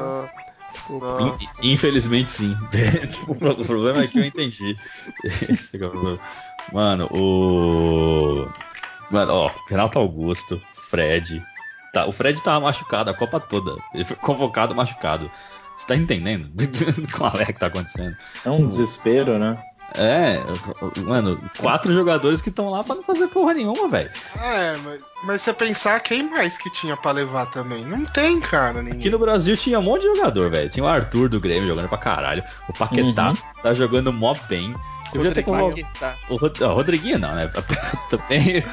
Infelizmente sim. Tipo, o pro- o problema é que eu entendi. É o problema. Mano, o. Mano, ó, Renato Augusto, Fred, Tá, o Fred tava machucado a Copa toda. Ele foi convocado machucado. Você tá entendendo qual é que tá acontecendo? É um desespero, né? É, mano, quatro jogadores que estão lá pra não fazer porra nenhuma, velho. É, mas, mas você pensar quem mais que tinha pra levar também? Não tem, cara. Ninguém. Aqui no Brasil tinha um monte de jogador, velho. Tinha o Arthur do Grêmio jogando pra caralho. O Paquetá Uhum. tá jogando mó bem. Você podia ter convocado. Paquetá. O Rod... ah, Rodriguinho não, né? também.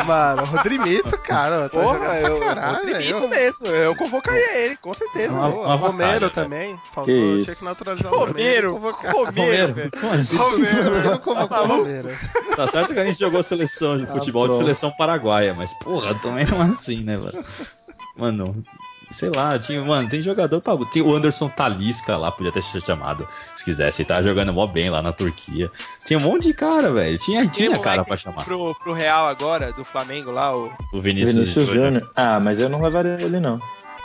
Ô, mano, o Rodrimito, cara, tá Porra, eu, pra caralho, eu velho. acredito mesmo. Eu convocaria ele, com certeza. Uma- uma Romero batalha, também. Faltou, Que tinha isso. que naturalizar o Romero, Romero. convocar. Romero, velho. Como assim? Romero, não convocou o Romero. Tá certo que a gente jogou seleção de Ah, futebol de pronto. seleção paraguaia, mas porra, também não é assim, né, mano? Mano, sei lá, tinha, mano, tem jogador pra. Tinha o Anderson Talisca lá, podia ter sido chamado, se quisesse. Ele tava jogando mó bem lá na Turquia. Tinha um monte de cara, velho. Tinha, tinha cara pra chamar. Pro, pro Real agora, do Flamengo lá, o. O Vinícius, Vinícius Júnior. Ah, mas eu não levaria ele, não.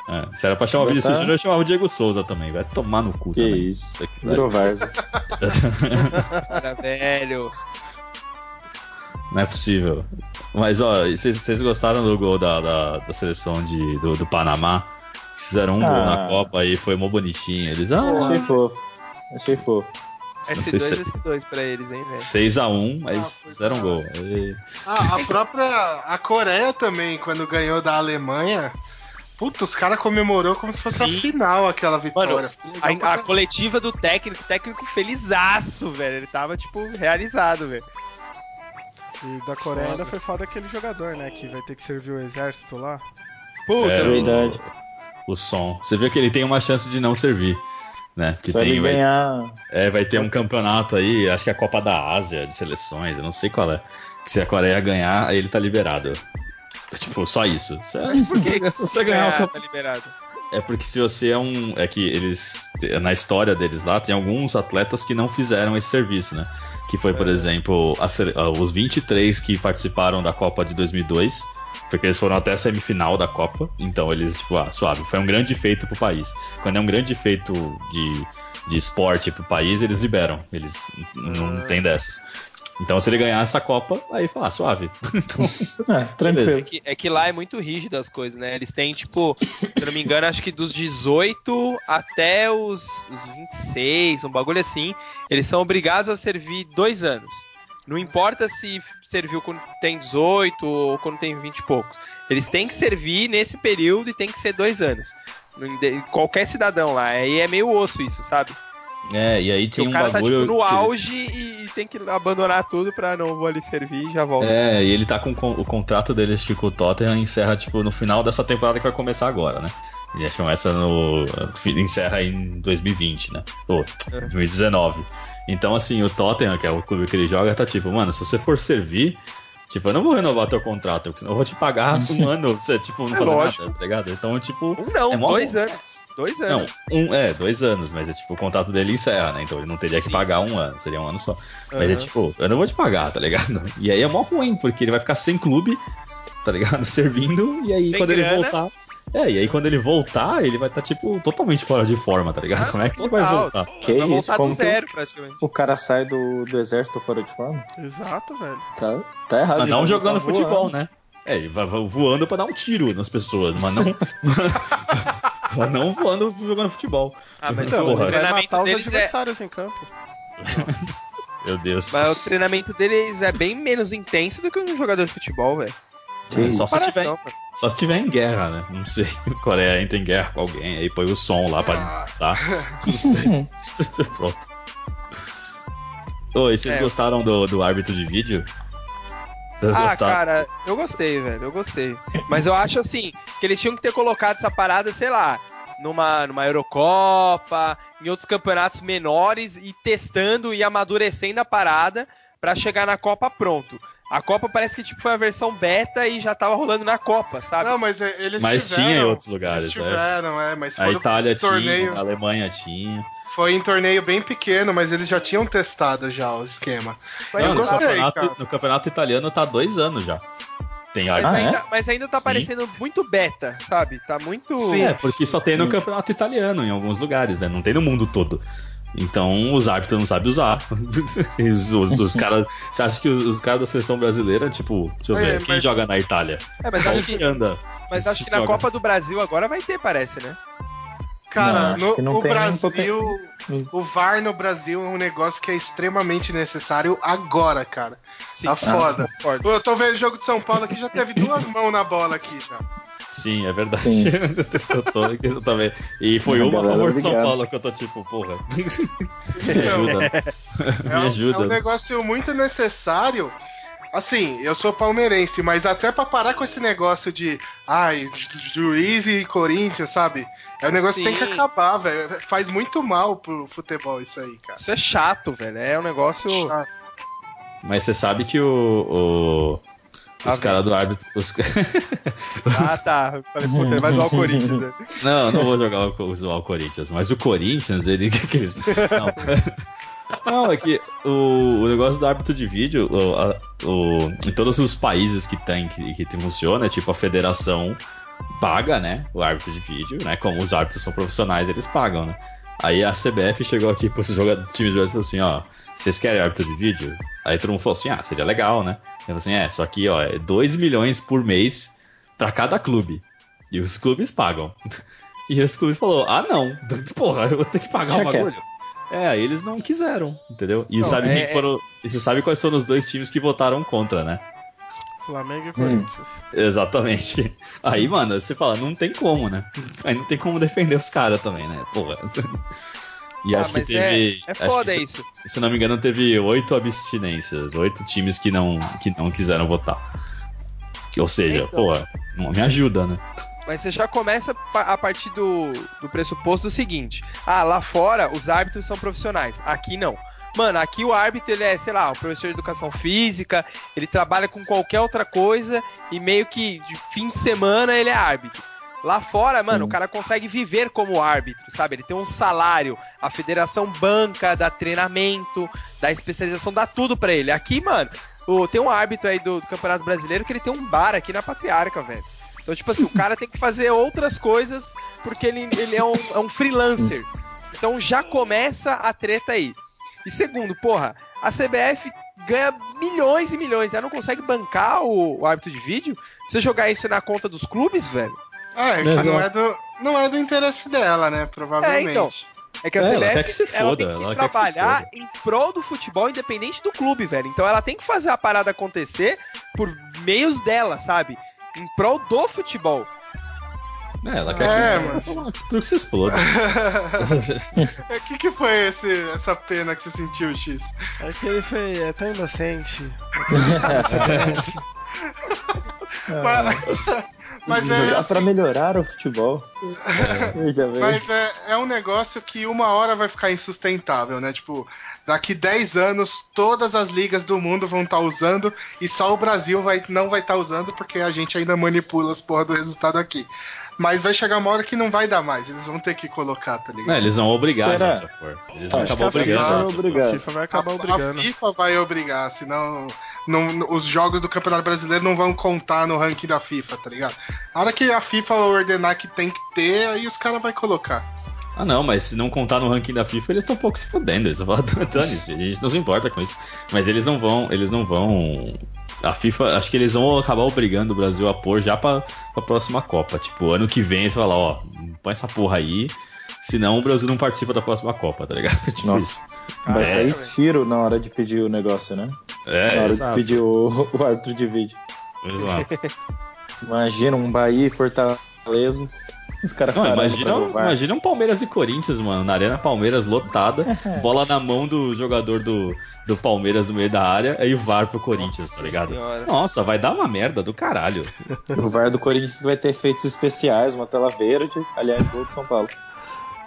É, se era pra chamar o Vinícius tá- Júnior, eu chamava o Diego Souza também. Vai tomar no cu Que também. isso. Virou Várzea. Cara velho. Não é possível. Mas, ó, vocês vocês gostaram do gol da, da, da seleção de, do, do Panamá? Fizeram um gol Ah. na Copa aí, foi mó bonitinho. Eles, ah, Achei fofo. Achei fofo. S2, S2 pra eles, hein, velho. 6x1, Ah, eles foi fizeram gol. E- Ah, a própria. A Coreia também, quando ganhou da Alemanha. Puta, os caras comemorou como se fosse a Sim. final aquela vitória. Mano, a, a coletiva do técnico, o técnico felizaço, velho. Ele tava, tipo, realizado, velho. E da Coreia ainda foi foda aquele jogador, né? Que vai ter que servir o exército lá. Puta, é, vi isso. O, o som. Você vê que ele tem uma chance de não servir. Né? Que Só tem, ele vai, ganhar. é, vai ter um campeonato aí, acho que é a Copa da Ásia de seleções, eu não sei qual é. Que se a Coreia ganhar, aí ele tá liberado. Tipo, só isso. Se, Por que se você ganhar o tá campeonato. liberado? É porque se você é um. É que eles. Na história deles lá, tem alguns atletas que não fizeram esse serviço, né? Que foi, por exemplo, a ah, os 23 que participaram da Copa de 2002. Porque eles foram até a semifinal da Copa. Então eles, tipo, ah, suave. Foi um grande feito pro país. Quando é um grande feito de, de esporte pro país, eles liberam. Eles não tem dessas. Então se ele ganhar essa Copa, aí fala, ah, suave. Então, É, tranquilo. É que, é que lá é muito rígido as coisas, né? Eles têm, tipo, se eu não me engano, acho que dos 18 até os, os 26, um bagulho assim, eles são obrigados a servir dois anos. Não importa se serviu quando tem 18 ou quando tem 20 e poucos. Eles têm que servir nesse período e tem que ser dois anos. Qualquer cidadão lá. Aí é meio osso isso, sabe? É, e aí tem o um cara tá, bagulho. tipo, no que- auge e, e tem que abandonar tudo pra não vou ali servir e já volto. É, e ele tá com o contrato dele, que com o Tottenham encerra, tipo, no final dessa temporada que vai começar agora, né? Ele acho que começa no. encerra em 2020, né? Ou 2019. Então, assim, o Tottenham, que é o clube que ele joga, tá tipo, mano, se você for servir. Tipo, eu não vou renovar teu contrato, eu vou te pagar um ano pra você, tipo, não É fazer lógico. nada, tá ligado? Então, tipo. Um não, É dois bom. anos. Dois Não, anos. um, é, dois anos, mas é tipo, o contrato dele encerra, né? Então ele não teria que Sim, pagar sim, um sim. ano, seria um ano só. Mas é tipo, eu não vou te pagar, tá ligado? E aí é mó ruim, porque ele vai ficar sem clube, tá ligado? Servindo, e aí Sem quando ele grana. voltar. É, e aí quando ele voltar, ele vai estar, tipo, totalmente fora de forma, tá ligado? Ah, Como é que ele vai total. voltar? Que vai isso, voltar do como zero, praticamente. o cara sai do, do exército fora de forma? Exato, velho. Tá, tá errado. Mas não jogando tá futebol, voando. né? É, ele vai vai voando pra dar um tiro nas pessoas, mas não. mas não voando jogando futebol. Ah, mas Então, o porra. Ele vai treinamento matar os deles é. adversários em campo. Meu Deus. Mas o treinamento deles é bem menos intenso do que um jogador de futebol, velho. Que Só se tiver. Só se tiver em guerra, né? Não sei. Coreia entra em guerra com alguém, aí põe o som lá pra. Tá? Pronto. Oi, vocês É. gostaram do, do árbitro de vídeo? Vocês Ah, gostaram? cara, eu gostei, velho. Eu gostei. Mas eu acho assim, que eles tinham que ter colocado essa parada, sei lá, numa, numa Eurocopa, em outros campeonatos menores e testando e amadurecendo a parada pra chegar na Copa pronto. A Copa parece que tipo, foi a versão beta e já tava rolando na Copa, sabe? Não, mas é, eles Mas tiveram. tinha em outros lugares, Eles né? tiveram, é, mas A Itália torneio- tinha, a Alemanha tinha. foi em torneio bem pequeno, mas eles já tinham testado já o esquema. Mas, Não, eu no, gostei, campeonato, cara. no campeonato italiano tá há dois anos já. Tem mas. Ah, é? ainda, mas ainda tá Sim. parecendo muito beta, sabe? Tá muito. Sim. É, porque só tem no campeonato italiano em alguns lugares, né? Não tem no mundo todo. Então os árbitros não sabem usar. Os, os, os caras. Você acha que os, os caras da seleção brasileira, tipo, deixa eu É, ver, quem mas- joga na Itália? É, mas Só acho que Miranda. Mas acho que na Joga. Copa do Brasil agora vai ter, parece, né? Cara, Não, no, Brasil. poten- O VAR no Brasil é um negócio que é extremamente necessário agora, cara. Sim. Tá foda. Concordo. Eu tô vendo o jogo de São Paulo aqui, já teve duas mãos na bola aqui já. Sim, é verdade. Sim. eu tô aqui eu também. E foi uma a favor de São. Paulo que eu tô tipo, porra. Me Então, ajuda. É, Me um- ajuda. é um negócio muito necessário. Assim, eu sou palmeirense, mas até pra parar com esse negócio de ai, ju- juiz e Corinthians, sabe? É um negócio que tem que Sim. acabar, velho. Faz muito mal pro futebol isso aí, cara. Isso é chato, velho. É um negócio. Chato. Mas você sabe que o. o- Ah, os caras do árbitro. os- Ah, tá. Falei, puta, ele vai zoar o Corinthians, né? Não, não vou jogar o, zoar o Corinthians, mas o Corinthians, ele. que que eles- Não. Não, é que o, o negócio do árbitro de vídeo, o, a- o- em todos os países que tem, que, que funciona, tipo, a federação paga, né, o árbitro de vídeo, né, como os árbitros são profissionais, eles pagam, né. Aí a CBF chegou aqui pros jogadores, times brasileiros e falou assim, ó, vocês querem árbitro de vídeo? Aí todo mundo falou assim, ah, seria legal, né. Ele falou assim, é, só que, ó, é 2 milhões por mês pra cada clube. E os clubes pagam. E os clubes falou, ah não, porra, eu vou ter que pagar Você o bagulho. É, aí eles não quiseram, entendeu? E Não, sabe é- quem foram. E você sabe quais foram os dois times que votaram contra, né? Flamengo e Corinthians. Exatamente. Aí, mano, você fala, não tem como, né? Aí não tem como defender os caras também, né? Porra. E Ah, acho que teve. é, é foda que, se- isso. Se não me engano, teve oito abstinências, oito times que não, que não quiseram votar. Que- Ou seja, Então. porra, não me ajuda, né? Mas você já começa a partir do, do pressuposto do seguinte: ah, lá fora os árbitros são profissionais, aqui não. Mano, aqui o árbitro ele é, sei lá, um professor de educação física, ele trabalha com qualquer outra coisa e meio que de fim de semana ele é árbitro. Lá fora, mano, o cara consegue viver como árbitro, sabe? Ele tem um salário, a federação banca, dá treinamento, dá especialização, dá tudo pra ele. Aqui, mano, o- tem um árbitro aí do, do Campeonato Brasileiro que ele tem um bar aqui na Patriarca, velho. Então, tipo assim, o cara tem que fazer outras coisas porque ele, ele é, um, é um freelancer. Então já começa a treta aí. E segundo, porra, a CBF ganha milhões e milhões. Ela não consegue bancar o, o árbitro de vídeo? Você jogar isso na conta dos clubes, velho? É, que Exato. não é, do, não é do interesse dela, né? Provavelmente. É, então. É que a É, ela CBF quer que se ela foda, tem que ela quer que se trabalhar foda. em prol do futebol independente do clube, velho. Então ela tem que fazer a parada acontecer por meios dela, sabe? Em prol do futebol. É, ela quer É, que, mano. que tudo se exploda. O que, que foi esse, essa pena que você sentiu, X? É que ele foi é tão inocente. Mas, mas é, assim, pra melhorar o futebol. Mas é, é um negócio que uma hora vai ficar insustentável, né? Tipo, daqui 10 anos todas as ligas do mundo vão estar usando e só o Brasil vai, não vai estar usando porque a gente ainda manipula as porra do resultado aqui. Mas vai chegar uma hora que não vai dar mais, eles vão ter que colocar, tá ligado? Não, eles vão obrigar Será? a gente a pôr. Eles vão acabar a obrigando. FIFA. A FIFA vai acabar a, obrigando. a FIFA vai obrigar, senão não- os jogos do Campeonato Brasileiro não vão contar no ranking da FIFA, tá ligado? A hora que a FIFA ordenar que tem que ter, aí os caras vão colocar. Ah, não, mas se não contar no ranking da FIFA, eles estão um pouco se fodendo. Eles vão dane-se, a gente não se importa com isso. Mas eles não vão, eles não vão. A FIFA, acho que eles vão acabar obrigando o Brasil a pôr já pra, pra próxima Copa. Tipo, ano que vem vão falar, ó, põe essa porra aí, senão o Brasil não participa da próxima Copa, tá ligado? Tipo Nossa. isso. Vai É. sair tiro na hora de pedir o negócio, né? É, na hora exato, de pedir o, o árbitro de vídeo. exato. Imagina um Bahia e Fortaleza. Os caras Não, imagina, imagina um Palmeiras e Corinthians, mano, na Arena Palmeiras lotada, bola na mão do jogador do, do Palmeiras no meio da área, aí o VAR pro Corinthians, tá ligado? Senhora. Nossa, vai dar uma merda do caralho. O VAR do Corinthians vai ter efeitos especiais, uma tela verde. Aliás, gol do São Paulo.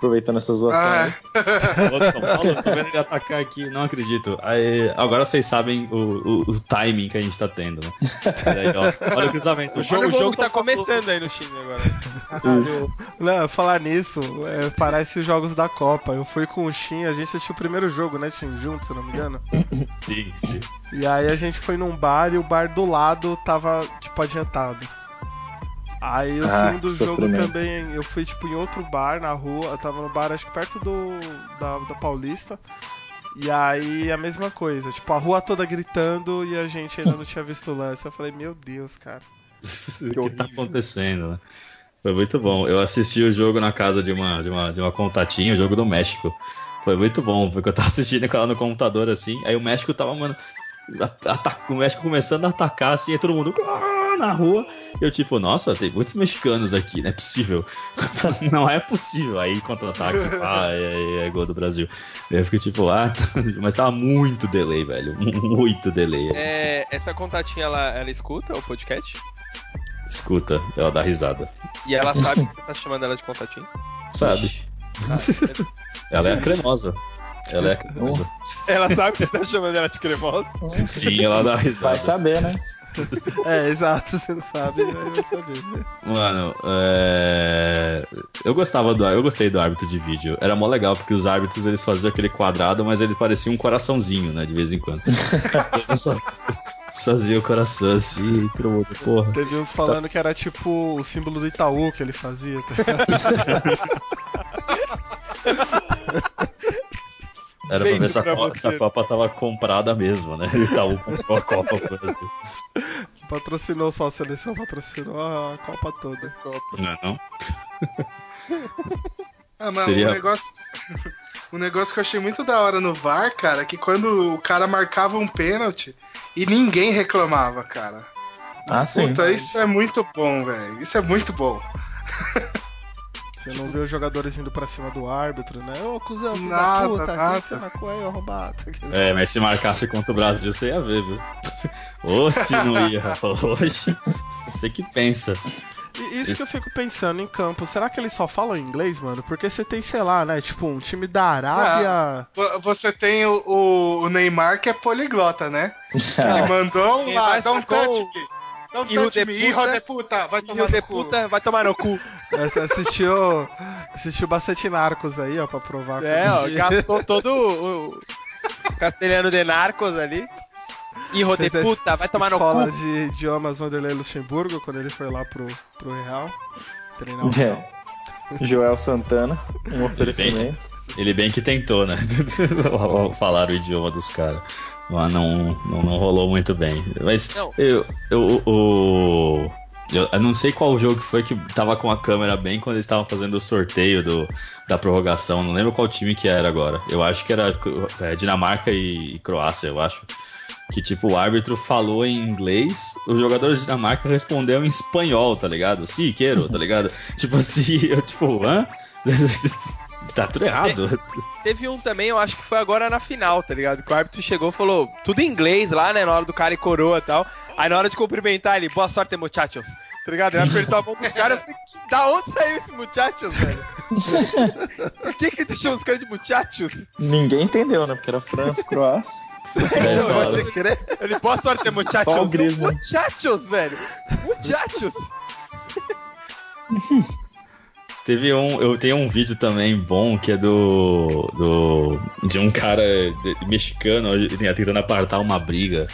Aproveitando essa zoação. Ah, aí. Ô, São Paulo, tô vendo ele atacar aqui, não acredito. Aí, agora vocês sabem o, o, o timing que a gente tá tendo, né? Olha, aí, ó. Olha o cruzamento. O jogo, Olha o o jogo jogo tá Paulo- começando aí no time agora. Isso. Não, falar nisso, é, parece os jogos da Copa. Eu fui com o Shin, a gente assistiu o primeiro jogo, né, Shin, junto, se não me engano. Sim, sim. E aí a gente foi num bar e o bar do lado tava, tipo, adiantado. Aí o Ah, segundo jogo também, eu fui, tipo, em outro bar na rua, eu tava no bar, acho que perto do, da, da Paulista. E aí a mesma coisa, tipo, a rua toda gritando e a gente ainda não tinha visto o lance. Eu falei, meu Deus, cara. o que tá acontecendo, né? Foi muito bom. Eu assisti o jogo na casa de uma, de uma, de uma contatinha, o jogo do México. Foi muito bom, porque eu tava assistindo ela no computador assim, aí o México tava, mano, o México começando a atacar assim, aí todo mundo ah, na rua. Eu tipo, nossa, tem muitos mexicanos aqui, não é possível. não é possível. Aí contra-ataque, ah, é, é, gol do Brasil. Eu fiquei tipo, ah, mas tava muito delay, velho, muito delay. É, essa contatinha, ela, ela escuta o podcast? Escuta, ela dá risada. E ela sabe que você tá chamando ela de contatinho? Sabe. Ah, ela é a cremosa. Ela é a cremosa. Ela sabe que você tá chamando ela de cremosa? Sim, ela dá risada. Vai saber, né? É, exato, você não sabe, vai saber. Né? Mano, é... eu gostava do eu gostei do árbitro de vídeo. Era mó legal, porque os árbitros eles faziam aquele quadrado, mas ele parecia um coraçãozinho, né? De vez em quando. Faziam o coração assim, pro porra. Teve uns falando tá... que era tipo o símbolo do Itaú que ele fazia, tá Era pra ver se a, Copa, se a Copa tava comprada mesmo, né? Itaú comprou a Copa pro Brasil. Patrocinou só a seleção, patrocinou a Copa toda. Copa. Não, é não? ah, mas Seria... um negócio. um negócio que eu achei muito da hora no VAR, cara, é que quando o cara marcava um pênalti e ninguém reclamava, cara. Ah, sim. Puta, isso é muito bom, velho. Isso é muito bom. Você não vê os jogadores indo pra cima do árbitro, né? Ô, cuzão, filho nada, da puta, nada. que você marcou aí, arrombado. É, mas se marcasse contra o Brasil, você ia ver, viu? Ou se não ia, Rafa. Hoje, você que pensa. Isso, Isso que eu fico pensando em campo, será que eles só falam inglês, mano? Porque você tem, sei lá, né? Tipo, um time da Arábia. Não, você tem o, o, Neymar que é poliglota, né? Ele mandou um lá, dá um touch Não Hijo de, puta, de puta, vai tomar de puta, vai tomar no cu. Você assistiu, assistiu bastante Narcos aí, ó, pra provar. É, ó, gastou todo o castelhano de Narcos ali. Hijo de puta, vai tomar no cu. Escola de idiomas Vanderlei Luxemburgo, quando ele foi lá pro, pro Real treinar o é. Joel Santana, um oferecimento. Ele bem que tentou, né? Falar o idioma dos caras. Mas não, não, não, rolou muito bem. Mas não. eu, eu, eu, eu, não sei qual jogo que foi que tava com a câmera bem quando eles estavam fazendo o sorteio do, da prorrogação. Não lembro qual time que era agora. Eu acho que era é, Dinamarca e, e Croácia, eu acho que tipo o árbitro falou em inglês, os jogadores de Dinamarca respondeu em espanhol, tá ligado? Sim, quero, tá ligado? tipo assim, eu tipo, hã? Tá tudo errado. Te, teve um também, eu acho que foi agora na final, tá ligado? Que o árbitro chegou e falou tudo em inglês lá, né? Na hora do cara e coroa e tal. Aí na hora de cumprimentar ele, boa sorte, muchachos. Tá ligado? Ele apertou a mão do cara, eu falei, da onde saiu esse muchachos, velho? Por que que ele chamou os caras de muchachos? Ninguém entendeu, né? Porque era França, Croácia. É, ele, boa sorte, muchachos. Muchachos, velho. Muchachos. Teve um. Eu tenho um vídeo também bom que é do. do de um cara mexicano tentando apartar uma briga.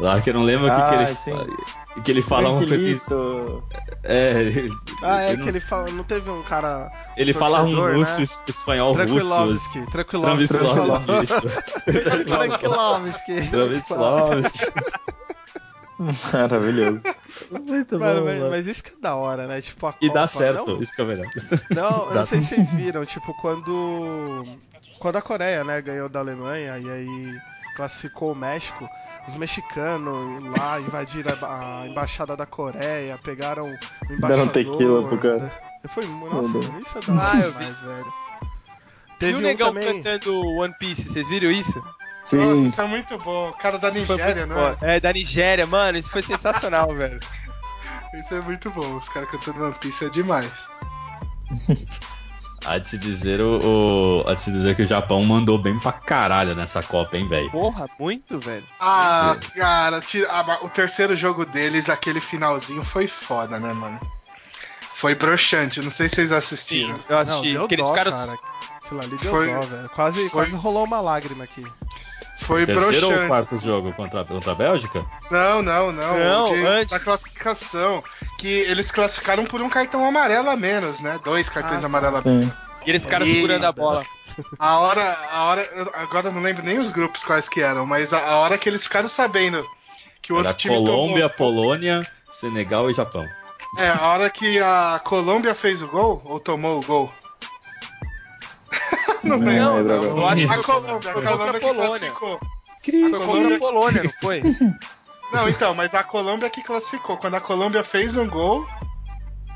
Lá que eu não lembro o ah, que, que ele fala. Que ele fala uma coisa assim. É, ah, é que não... ele fala. Não teve um cara. Ele fala um russo, né? espanhol russo. Tranquilovski. Tranquilovski. Tranquilovski. Tranquilovski. Maravilhoso. Muito mano, bom, mas, mano. mas, isso que é da hora, né? Tipo, a e Copa, dá certo, não... isso que é melhor. Não, eu não sei se vocês viram, tipo, quando. Quando a Coreia, né, ganhou da Alemanha e aí classificou o México, os mexicanos lá invadiram a, a embaixada da Coreia, pegaram o embaixador. Deram tequila pro cara. Foi, nossa, mano, isso é da hora ah, demais, velho. Teve e o um negão também... cantando One Piece, vocês viram isso? Sim. Nossa, isso é muito bom. O cara da isso Nigéria, né? É, da Nigéria, mano, isso foi sensacional, velho. Isso é muito bom. Os caras cantando One Piece é demais. Há de se dizer o, o, há de se dizer que o Japão mandou bem pra caralho nessa Copa, hein, velho? Porra, muito, velho. Ah, cara, o terceiro jogo deles, aquele finalzinho foi foda, né, mano? Foi broxante, não sei se vocês assistiram. Sim, eu assisti. Não, Aqueles dó, caras. Cara. Aquilo ali deu foi... dó, velho. Quase, foi... quase rolou uma lágrima aqui. Foi broxante. ou quarto jogo contra, contra a Bélgica? Não, não, não. Não, de, antes. Da classificação. Que eles classificaram por um cartão amarelo a menos, né? Dois cartões ah, tá. amarelos a menos. E eles caras segurando a bola. A hora, a hora, agora eu não lembro nem os grupos quais que eram, mas a, a hora que eles ficaram sabendo que o Era outro time Colômbia, tomou... Polônia, Senegal e Japão. É, a hora que a Colômbia fez o gol, ou tomou o gol. Não Não, lembro. lembro eu acho que A Colômbia, a Colômbia contra que a Polônia. classificou. A contra a Colômbia- Polônia, não foi? Não, então, mas a Colômbia que classificou. Quando a Colômbia fez um gol,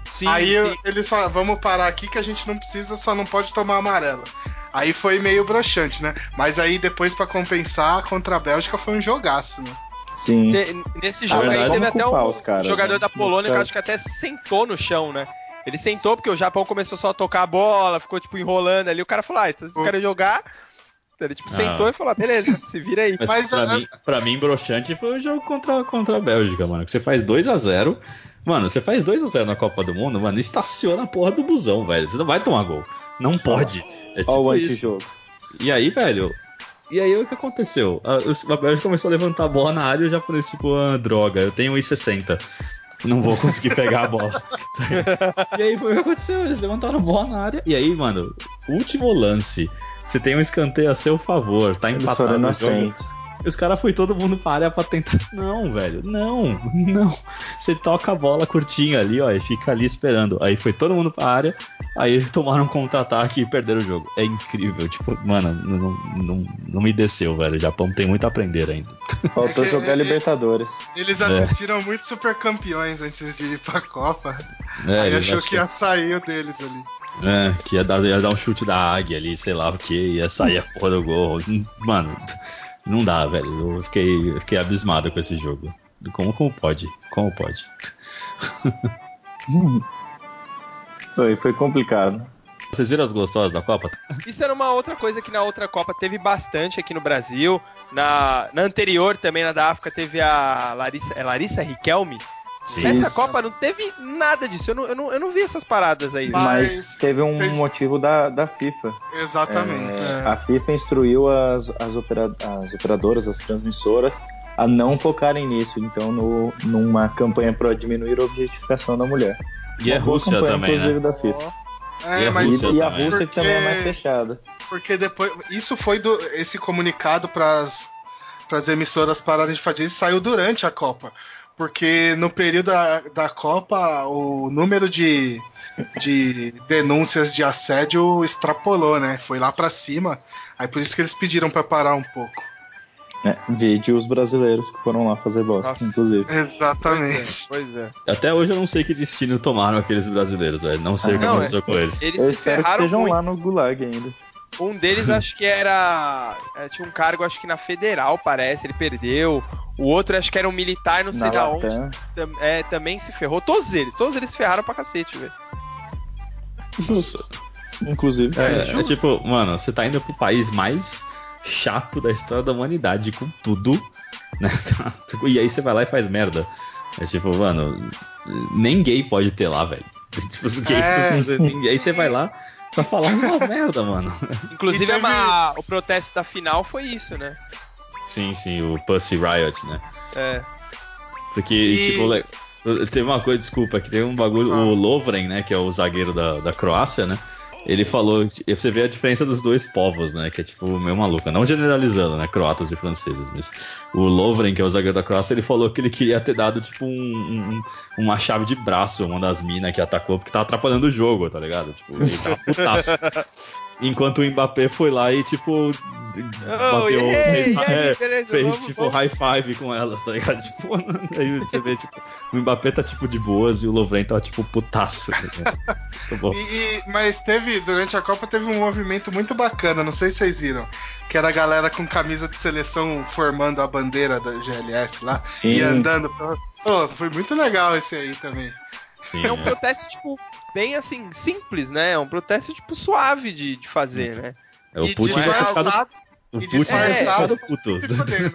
Sim, aí sim. eles falaram, vamos parar aqui que a gente não precisa, só não pode tomar amarelo. Aí foi meio broxante, né? Mas aí depois pra compensar, contra a Bélgica foi um jogaço, né? Sim. Te- Nesse jogo aí teve até um jogador né? da Polônia que acho que até sentou no chão, né? Ele sentou porque o Japão começou só a tocar a bola, ficou tipo enrolando ali. O cara falou: Ah, então se o cara jogar. Ele tipo Ah. sentou e falou: ah, beleza, se vira aí. Mas, Mas, pra, a- mim, pra mim, broxante foi o jogo contra, contra a Bélgica, mano. Que você faz 2 a 0 Mano, você faz 2 a 0 na Copa do Mundo, mano, estaciona a porra do busão, velho. Você não vai tomar gol. Não pode. É o tipo isso. antijogo. E aí, velho. E aí o que aconteceu? A, a Bélgica começou a levantar a bola na área e o japonês, tipo, ah, droga, eu tenho 1,60. Não vou conseguir pegar a bola. e aí foi o que aconteceu. Eles levantaram a bola na área. E aí, mano, último lance. Você tem um escanteio a seu favor, tá Eles empatado foram inocentes. Os caras foi todo mundo pra área pra tentar. Não, velho, não, não. Você toca a bola curtinha ali, ó, e fica ali esperando. Aí foi todo mundo pra área, aí tomaram um contra-ataque e perderam o jogo. É incrível, tipo, mano, não, não, não me desceu, velho. O Japão tem muito a aprender ainda. Faltou É que- jogar é- Libertadores. Eles É. assistiram muito Super Campeões antes de ir pra Copa. É, aí achou que ia sair o deles ali. É, que ia dar, ia dar um chute da águia ali, sei lá o que, ia sair a porra do gol. Mano, não dá, velho. Eu fiquei, eu fiquei abismado com esse jogo. Como, como pode? Como pode? Foi, foi complicado. Vocês viram as gostosas da Copa? Isso era uma outra coisa que na outra Copa teve bastante aqui no Brasil. Na, na anterior também, na da África, teve a Larissa, é Larissa Riquelme. Sim. Nessa Isso. Copa não teve nada disso. Eu não, eu não, eu não vi essas paradas aí. Mas- Mas teve um fez- motivo da, da FIFA. Exatamente. É, A FIFA instruiu as, as, opera- as operadoras, as transmissoras, a não focarem nisso. Então, no, numa campanha para diminuir a objetificação da mulher. E a Uma boa Rússia campanha, também, né? inclusive, da FIFA. É, E a mas Rússia E, e a também. Rússia que também é mais Porque- fechada. porque depois. Isso foi do, esse comunicado pras as emissoras pararem de fazer isso saiu durante a Copa. Porque no período da, da Copa o número de, de denúncias de assédio extrapolou, né? Foi lá pra cima. Aí por isso que eles pediram pra parar um pouco. Né? Vide os brasileiros que foram lá fazer bosta, Nossa. inclusive. Pois é, Exatamente. pois é. Até hoje eu não sei que destino tomaram aqueles brasileiros, velho. Não sei o que Não, aconteceu com eles. Eles Eu se espero que estejam muito. lá no Gulag ainda. Um deles acho que era. é, tinha um cargo, acho que na federal, parece, ele perdeu. O outro acho que era um militar, não sei Na da onde. Latam. tam- é, também se ferrou. Todos eles, todos eles se ferraram pra cacete, velho. Nossa. Inclusive. É, É, é tipo, mano, você tá indo pro país mais chato da história da humanidade com tudo, né? E aí você vai lá e faz merda. É tipo, mano, nem gay pode ter lá, velho. Tipo, os gays. É. E aí você vai lá pra falar umas merda, mano. Inclusive, E teve- a- o protesto da final foi isso, né? Sim, sim, o Pussy Riot, né? É. Porque, E- tipo, le- teve uma coisa, desculpa, que teve um bagulho, o Lovren, né, que é o zagueiro da, da Croácia, né? Ele falou, você vê a diferença dos dois povos, né? Que é tipo meio maluca. Não generalizando, né? Croatas e franceses, mas o Lovren, que é o zagueiro da Croácia, ele falou que ele queria ter dado tipo um- um- uma chave de braço uma das minas que atacou, porque tava atrapalhando o jogo, tá ligado? Tipo, ele tava putaço. Enquanto o Mbappé foi lá e, tipo, bateu. e aí, fez, aí, é, fez, vamos- tipo, vamos- high five com elas, tá ligado? Tipo, aí você vê, tipo, o Mbappé tá, tipo, de boas e o Lovren tá, tipo, putaço. Tá? Tá bom. E- e- mas teve, durante a Copa, teve um movimento muito bacana, não sei se vocês viram. Que era a galera com camisa de seleção formando a bandeira da GLS lá. Sim. E andando. pela- Pô, foi muito legal esse aí também. Sim, É um é. protesto, tipo, bem assim, simples, né? É um protesto, tipo, suave de, de fazer, né? É, o e Putin vai ficado, o e Putin vai puto. né?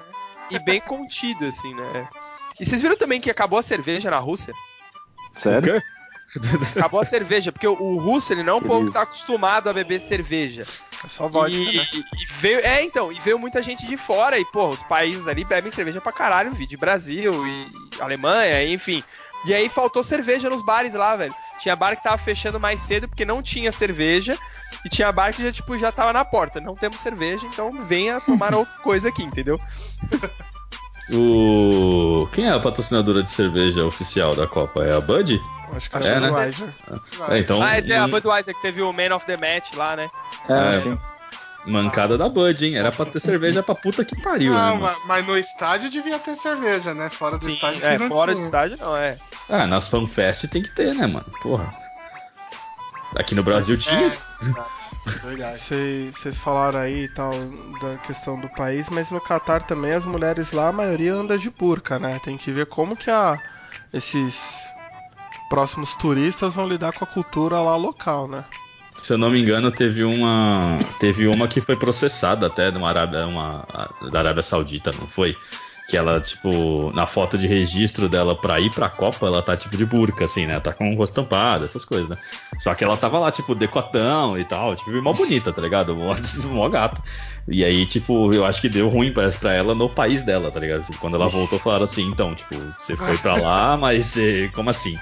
E bem contido, assim, né? E vocês viram também que acabou a cerveja na Rússia? Sério? Acabou a cerveja, porque o, russo, ele não é um povo que tá acostumado a beber cerveja. É só vodka, e, né? e veio, é, então, e veio muita gente de fora, e, pô, os países ali bebem cerveja pra caralho, vi de Brasil e Alemanha, enfim. E aí faltou cerveja nos bares lá, velho. Tinha bar que tava fechando mais cedo porque não tinha cerveja, e tinha bar que já, tipo, já tava na porta. Não temos cerveja, então venha tomar outra coisa aqui, entendeu? O. Quem é a patrocinadora de cerveja oficial da Copa? É a Bud? Acho que É, é, né? Budweiser. É, então. Ah, é tem a Budweiser que teve o Man of the Match lá, né? É, É. sim. Mancada da Bud, hein? Era pra ter cerveja pra puta que pariu, né? Não, mano? mas, mas no estádio devia ter cerveja, né? Fora do Sim, estádio é, não fora do tinha. estádio não, é. Ah, nas FanFest tem que ter, né, mano? Porra. Aqui no Brasil tinha. É, exato. Verdade. Vocês vocês falaram aí e tal da questão do país, mas no Catar também as mulheres lá, a maioria anda de burca, né? Tem que ver como que a, esses próximos turistas vão lidar com a cultura lá local, né? Se eu não me engano, teve uma. Teve uma que foi processada até de uma Arábia, uma, da Arábia Saudita, não foi? Que ela, tipo, na foto de registro dela pra ir pra Copa, ela tá tipo de burca, assim, né? Tá com o rosto tampado, essas coisas, né? Só que ela tava lá, tipo, decotão e tal, tipo, mó bonita, tá ligado? Mó, mó gato. E aí, tipo, eu acho que deu ruim pra, pra ela no país dela, tá ligado? Tipo, quando ela voltou, falaram assim, então, tipo, você foi pra lá, mas você. Como assim?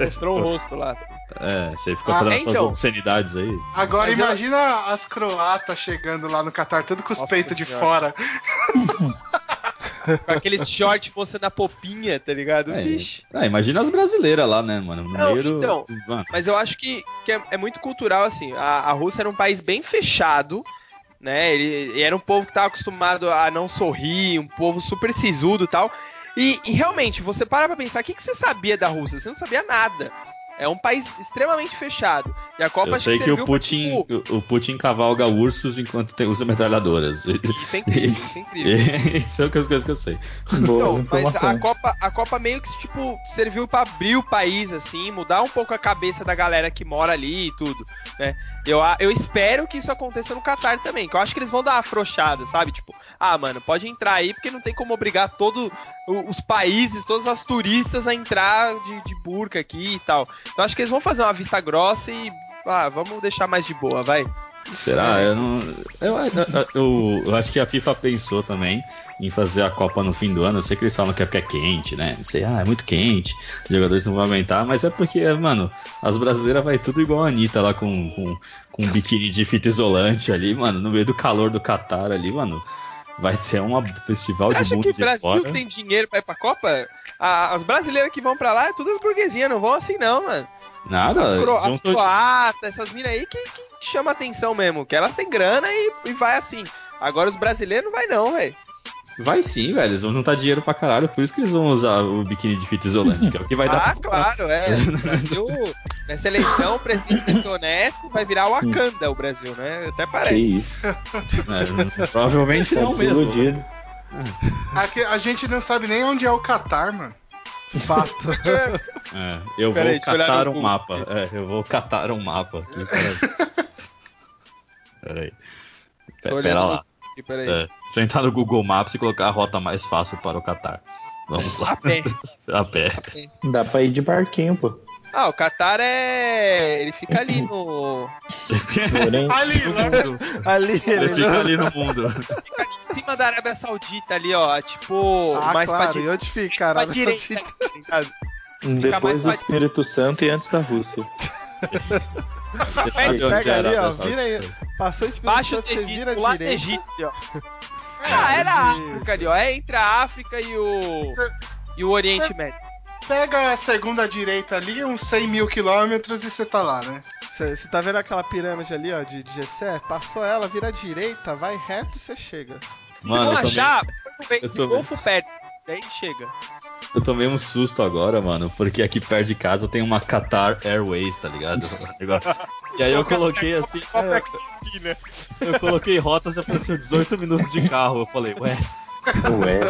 Mostrou o rosto lá. É, você ficou Ah, fazendo é, essas então. obscenidades aí. Agora Mas eu- imagina as croatas chegando lá no Catar, tudo com os Nossa peitos de Senhora. fora. Com aqueles short mostrando a popinha, tá ligado? É. Vixe. Ah, imagina as brasileiras lá, né, mano? No Não, do- então, Mano, Mas eu acho que, que é, é muito cultural, assim. A, a Rússia era um país bem fechado, né? Ele, ele era um povo que estava acostumado a não sorrir, um povo super sisudo e tal. E, e realmente, você para pra pensar, o que, que você sabia da Rússia? Você não sabia nada. É um país extremamente fechado. E a Copa eu sei que serviu o pra, Putin, tipo, o, Putin cavalga ursos enquanto tem, usa metralhadoras. Isso é incrível, isso é incrível. Isso é as coisas que eu sei. Boas Então, mas a. Copa, a Copa meio que tipo serviu pra abrir o país assim, mudar um pouco a cabeça da galera que mora ali e tudo, né? Eu, eu espero que isso aconteça no Catar também, que eu acho que eles vão dar uma afrouxada, sabe? Tipo, ah, mano, pode entrar aí porque não tem como obrigar todos os países, todas as turistas a entrar de, de burca aqui e tal. Então acho que eles vão fazer uma vista grossa e ah, vamos deixar mais de boa, vai. Será? Eu não. Eu, eu- eu- eu acho que a FIFA pensou também em fazer a Copa no fim do ano. Eu sei que eles falam que é porque é quente, né? Não sei, ah, é muito quente, os jogadores não vão aguentar, mas é porque, mano, as brasileiras vai tudo igual a Anitta lá com, com, com um biquíni de fita isolante ali, mano, no meio do calor do Catar ali, mano. Vai ser um festival Você de acha mundo que o Brasil fora. tem dinheiro pra ir pra Copa? A- as brasileiras que vão pra lá é tudo as burguesinhas, não vão assim não, mano. Nada, As, cro as croatas, essas minas aí que, que chama atenção mesmo, que elas têm grana e, e vai assim. Agora os brasileiros não vai não, velho. Vai sim, velho. Eles vão juntar dinheiro pra caralho, por isso que eles vão usar o biquíni de fita isolante, que é o que vai dar Ah, pra claro, é. O Brasil, nessa eleição, o presidente vai ser honesto, vai virar o Wakanda o Brasil, né? Até Que parece. isso. É, provavelmente Tá não mesmo. desiludido. Aqui, a gente não sabe nem onde é o Catar, mano. Fato. É, eu Pera vou aí, catar um mapa. É, eu vou catar um mapa aqui. Peraí. Pera lá. Aqui, peraí. É, se eu entrar no Google Maps e colocar a rota mais fácil para o Catar. Vamos lá. A pé. A pé. Dá pra ir de barquinho, pô. Ah, o Qatar é. Ele fica ali no. Ali, lá, Ali Ele ele fica ali no mundo. Fica ali em cima da Arábia Saudita ali, ó. Tipo, Ah, mais claro. pra, E di onde fica, pra Arábia direita. Saudita? depois do Espírito Santo e antes da Rússia. Pega é a ali, Arábia ó. Vira aí. Passou esse Baixo você Egito, vira direita. Egito, ó. Ah, era a. África ali, ó. É entre a África e o. E o Oriente Médio. pega a segunda direita ali, uns 100 mil quilômetros e você tá lá, né? Você tá vendo aquela pirâmide ali, ó, de, de Gessé? Passou ela, vira à direita, vai reto e você chega. Mano, eu Vamos tomei, achar eu de tô Golfo Pérsico. Daí chega. Eu tomei um susto agora, mano, porque aqui perto de casa tem uma Qatar Airways, tá ligado? E aí eu coloquei assim. é, eu coloquei rotas e apareceu 18 minutos de carro. Eu falei, ué, Ué,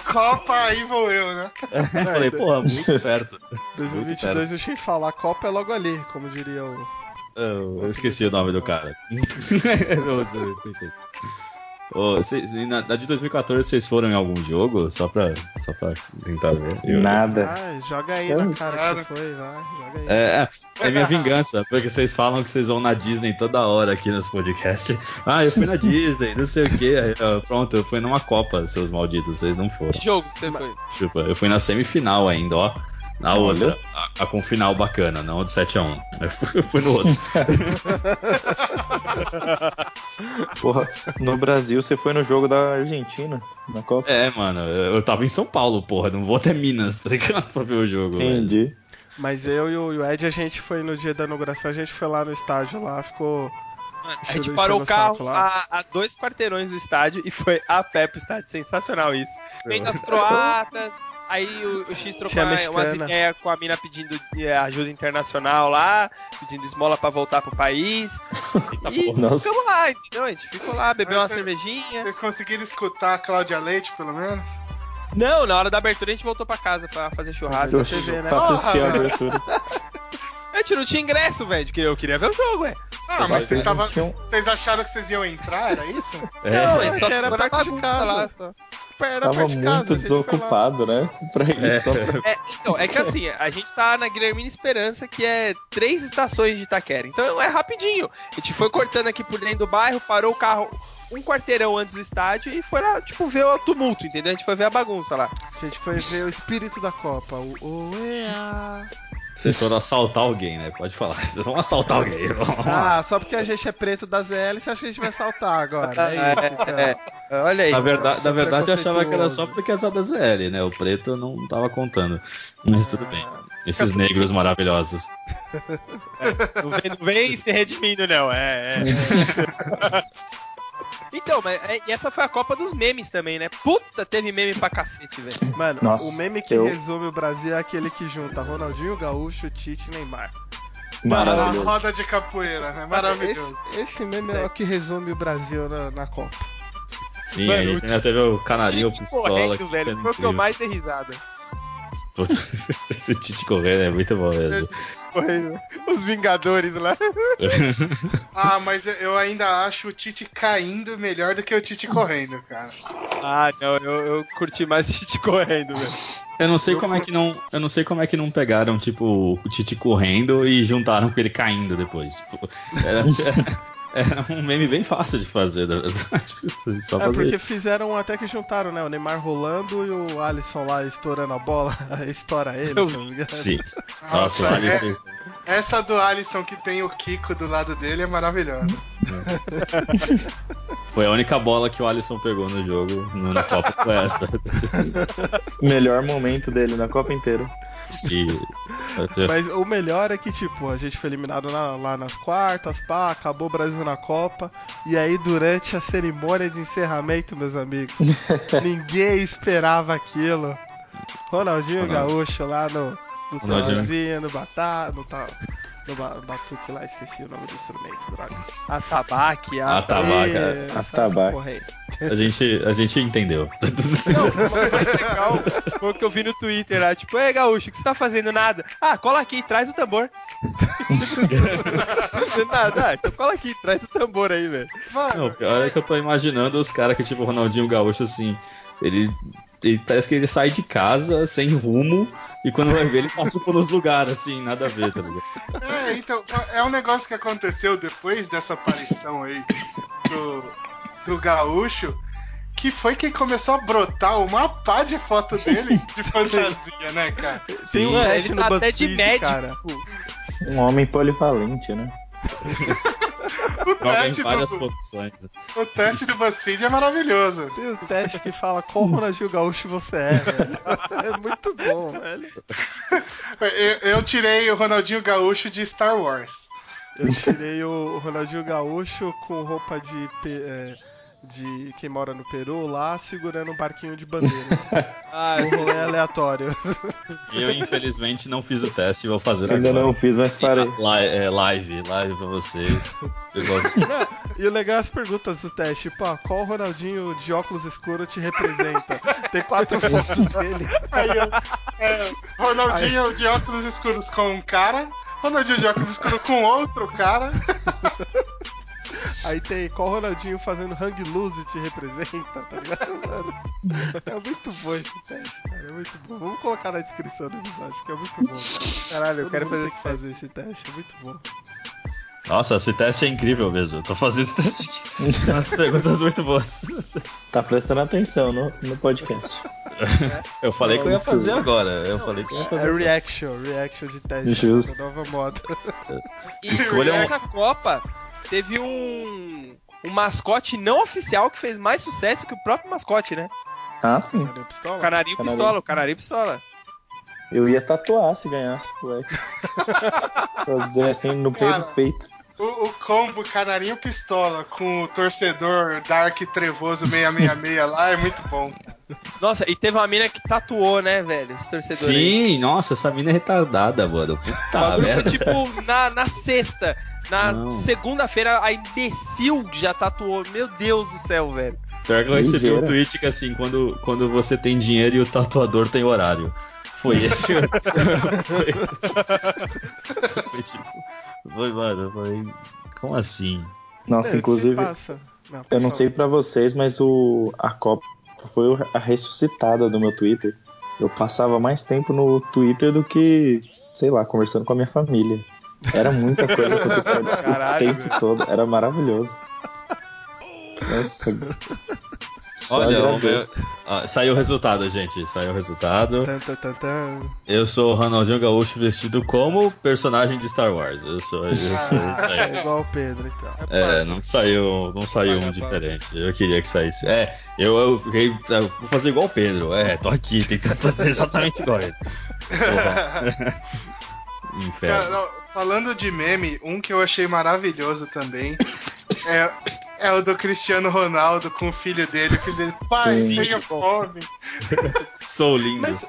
Copa, aí vou eu, né? eu falei, porra, muito perto. 2022 eu cheguei de falar, a Copa é logo ali, como diria o. Eu, eu esqueci o nome do cara. eu, eu pensei. Ô, vocês- na, na de 2014 vocês foram em algum jogo? Só pra, só pra tentar ver. Eu- nada. Vai, joga aí Eu- na cara Cara. que você foi, vai, joga aí. É, é, é minha vingança, porque vocês falam que vocês vão na Disney toda hora aqui nos podcasts. Ah, eu fui na Disney, não sei o que. Pronto, eu fui numa Copa, seus malditos, vocês não foram. Que jogo que você foi? Desculpa, eu fui na semifinal ainda, ó. Na outra, a, a com final bacana, não a do 7x1. Eu fui, eu fui no outro. Porra, no Brasil você foi no jogo da Argentina, na Copa. é, mano, eu tava em São Paulo, porra, não vou até Minas, tá ligado? Pra ver o jogo. velho. Entendi. Mas eu e o, Ed, a gente foi no dia da inauguração, a gente foi lá no estádio lá, ficou. Mano, a gente parou o carro a, a dois quarteirões do estádio e foi a pé pro estádio. Sensacional isso. Vem das croatas, aí o, o X trocou uma- umas ideias com a mina pedindo eh, ajuda internacional lá, pedindo esmola pra voltar pro país. Eita E porra. Nossa. ficamos lá, entendeu? A gente ficou lá, bebeu uma você- cervejinha. Vocês conseguiram escutar a Cláudia Leite, pelo menos? Não, na hora da abertura a gente voltou pra casa pra fazer churrasco. Pra você ver, né? Pra assistir a Porra, abertura. A gente não tinha ingresso, velho. que Eu queria ver o jogo, ué. Ah, mas vocês, tava, vocês acharam que vocês iam entrar? Era isso? É, não, a gente só era de bagunça casa. lá. só. Era Tava perto de casa, muito desocupado, né? Pra ir É. só pra... É, então, é que assim, a gente tá na Guilhermina Esperança, que é três estações de Itaquera. Então é rapidinho. A gente foi cortando aqui por dentro do bairro, parou o carro um quarteirão antes do estádio e foi lá, tipo, ver o tumulto, entendeu? A gente foi ver a bagunça lá. A gente foi ver o espírito da Copa, o Oea. Vocês foram assaltar alguém, né? Pode falar. Vocês vão assaltar alguém. Vamos lá. Ah, só porque a gente é preto da ZL, você acha que a gente vai saltar agora? É isso, então. É, Olha aí. Na verdade, na é verdade eu achava que era só porque as da ZL, né? O preto não tava contando. Mas tudo bem. Esses negros maravilhosos. Não vem, não vem se redimindo, não. É, é. Então, mas é- e essa foi a Copa dos memes também, né? Puta, teve meme pra cacete, velho. Mano, Nossa, o meme que eu- resume o Brasil é aquele que junta Ronaldinho Gaúcho, Tite e Neymar. Maravilhoso. roda de capoeira, né? Maravilhoso. Esse, esse meme é o que resume o Brasil na, na Copa. Sim, Mano, a o gente ainda teve o canarinho Tite pistola. correndo, velho. Foi o que eu mais dei risada. Puta, Esse Tite correndo é muito bom mesmo. Correndo. Os Vingadores lá. Ah, mas eu- eu ainda acho o Tite caindo melhor do que o Tite correndo, cara. Ah, não, eu, eu curti mais o Tite correndo, velho. Eu não sei como é que não, eu não sei como é que não pegaram tipo o Tite correndo e juntaram com ele caindo depois. Tipo, era, era um meme bem fácil de fazer, na verdade. Só É fazer porque fizeram até que juntaram, né? O Neymar rolando e o Alisson lá estourando a bola. Estoura ele, se não me engano. Sim. Nossa, o Nossa, Alisson é- essa do Alisson que tem o Kiko do lado dele é maravilhosa. foi a única bola que o Alisson pegou no jogo, no- na Copa foi essa. Melhor momento dele na Copa inteira. Sim. Mas o melhor é que, tipo, a gente foi eliminado na- lá nas quartas, pá, acabou o Brasil na Copa. E aí, durante a cerimônia de encerramento, meus amigos, ninguém esperava aquilo. Ronaldinho Ronaldo. Gaúcho lá no, no salãozinho, no batata, no, ta- no ba- batuque lá, esqueci o nome do instrumento, droga. Atabaque, Atabaque. Isso, a. A gente, a gente entendeu. Não, mais legal foi o que eu vi no Twitter lá, tipo, ei Gaúcho, o que você tá fazendo? Nada. Ah, cola aqui, traz o tambor. Nada, ah, então cola aqui, traz o tambor aí, velho. Não, o pior é que eu tô imaginando os caras que, tipo, o Ronaldinho Gaúcho, assim, ele, ele parece que ele sai de casa sem rumo e quando vai ver ele passa por uns lugares, assim, nada a ver, tá ligado? É, então, é um negócio que aconteceu depois dessa aparição aí do, do Gaúcho, que foi que começou a brotar uma pá de foto dele de fantasia, né, cara? Sim. teste ele no tá até de BuzzFeed, médico. cara. Um homem polivalente, né? O teste, várias do, funções. o teste do BuzzFeed é maravilhoso. Tem o teste que fala qual Ronaldinho Gaúcho você é, velho. É muito bom, velho. Eu, eu tirei o Ronaldinho Gaúcho de Star Wars. Eu tirei o Ronaldinho Gaúcho com roupa de, é, de quem mora no Peru lá, segurando um barquinho de bandeira. Ah, Um rolê aleatório. Eu, infelizmente, não fiz o teste e vou fazer Ainda agora. não fiz, mas farei. Li- é, live, live pra vocês. E o legal é as perguntas do teste, tipo, ah, qual Ronaldinho de óculos escuros te representa? Tem quatro fotos dele. Aí, ó, é, Ronaldinho de óculos escuros com um cara, Ronaldinho de óculos escuros com outro cara. Aí tem qual Ronaldinho fazendo hang loose te representa, tá ligado? Mano, é muito bom esse teste, cara. É muito bom. Vamos colocar na descrição do episódio, porque é muito bom. Caralho, eu Todo quero fazer esse que fazer esse teste, é muito bom. Nossa, esse teste é incrível mesmo. Eu tô fazendo teste. Umas perguntas muito boas. Tá prestando atenção no, no podcast. Eu falei que eu ia fazer agora. Eu falei que eu ia É fazer. reaction, reaction de teste. Justo. Nova moda. E Escolha um- nessa Copa teve um, um mascote não oficial que fez mais sucesso que o próprio mascote, né? Ah, sim. A pistola? O Canarinho Canarinho. Pistola, o Canarinho Pistola. Eu ia tatuar se ganhasse o X. Fazer assim no Cara. peito. O, o combo Canarinho Pistola com o torcedor Dark Trevoso 666 lá é muito bom. Nossa, e teve uma mina que tatuou, né, velho? Esse torcedor aí. Sim, nossa, essa mina é retardada, mano. Puta merda. tipo na, na sexta. Na segunda-feira, a imbecil já tatuou. Meu Deus do céu, velho. Pior que eu recebi um tweet que assim, quando, quando você tem dinheiro e o tatuador tem horário. Foi esse. foi, foi tipo. Foi, mano, foi. Como assim? Nossa, É, que inclusive. Não, eu não sei pra vocês, mas o a Copa foi a ressuscitada do meu Twitter. Eu passava mais tempo no Twitter do que, sei lá, conversando com a minha família. Era muita coisa acontecendo Caralho, o tempo velho. todo. Era maravilhoso. Nossa. Só Olha, meu- ah, saiu o resultado, gente. Saiu o resultado. Tan, tan, tan, tan. Eu sou o Ronaldinho Gaúcho vestido como personagem de Star Wars. Eu sou, eu sou isso aí. É igual o Pedro, então. É, não saiu, não saiu um diferente. Eu queria que saísse. É, eu, eu fiquei. eu vou fazer igual o Pedro. É, tô aqui, tentando fazer exatamente igual ele. Porra. Cara, Inferno. não, falando de meme, um que eu achei maravilhoso também é, é o do Cristiano Ronaldo com o filho dele. O filho dele, pai, Sim. tenha fome. Sou lindo. Mas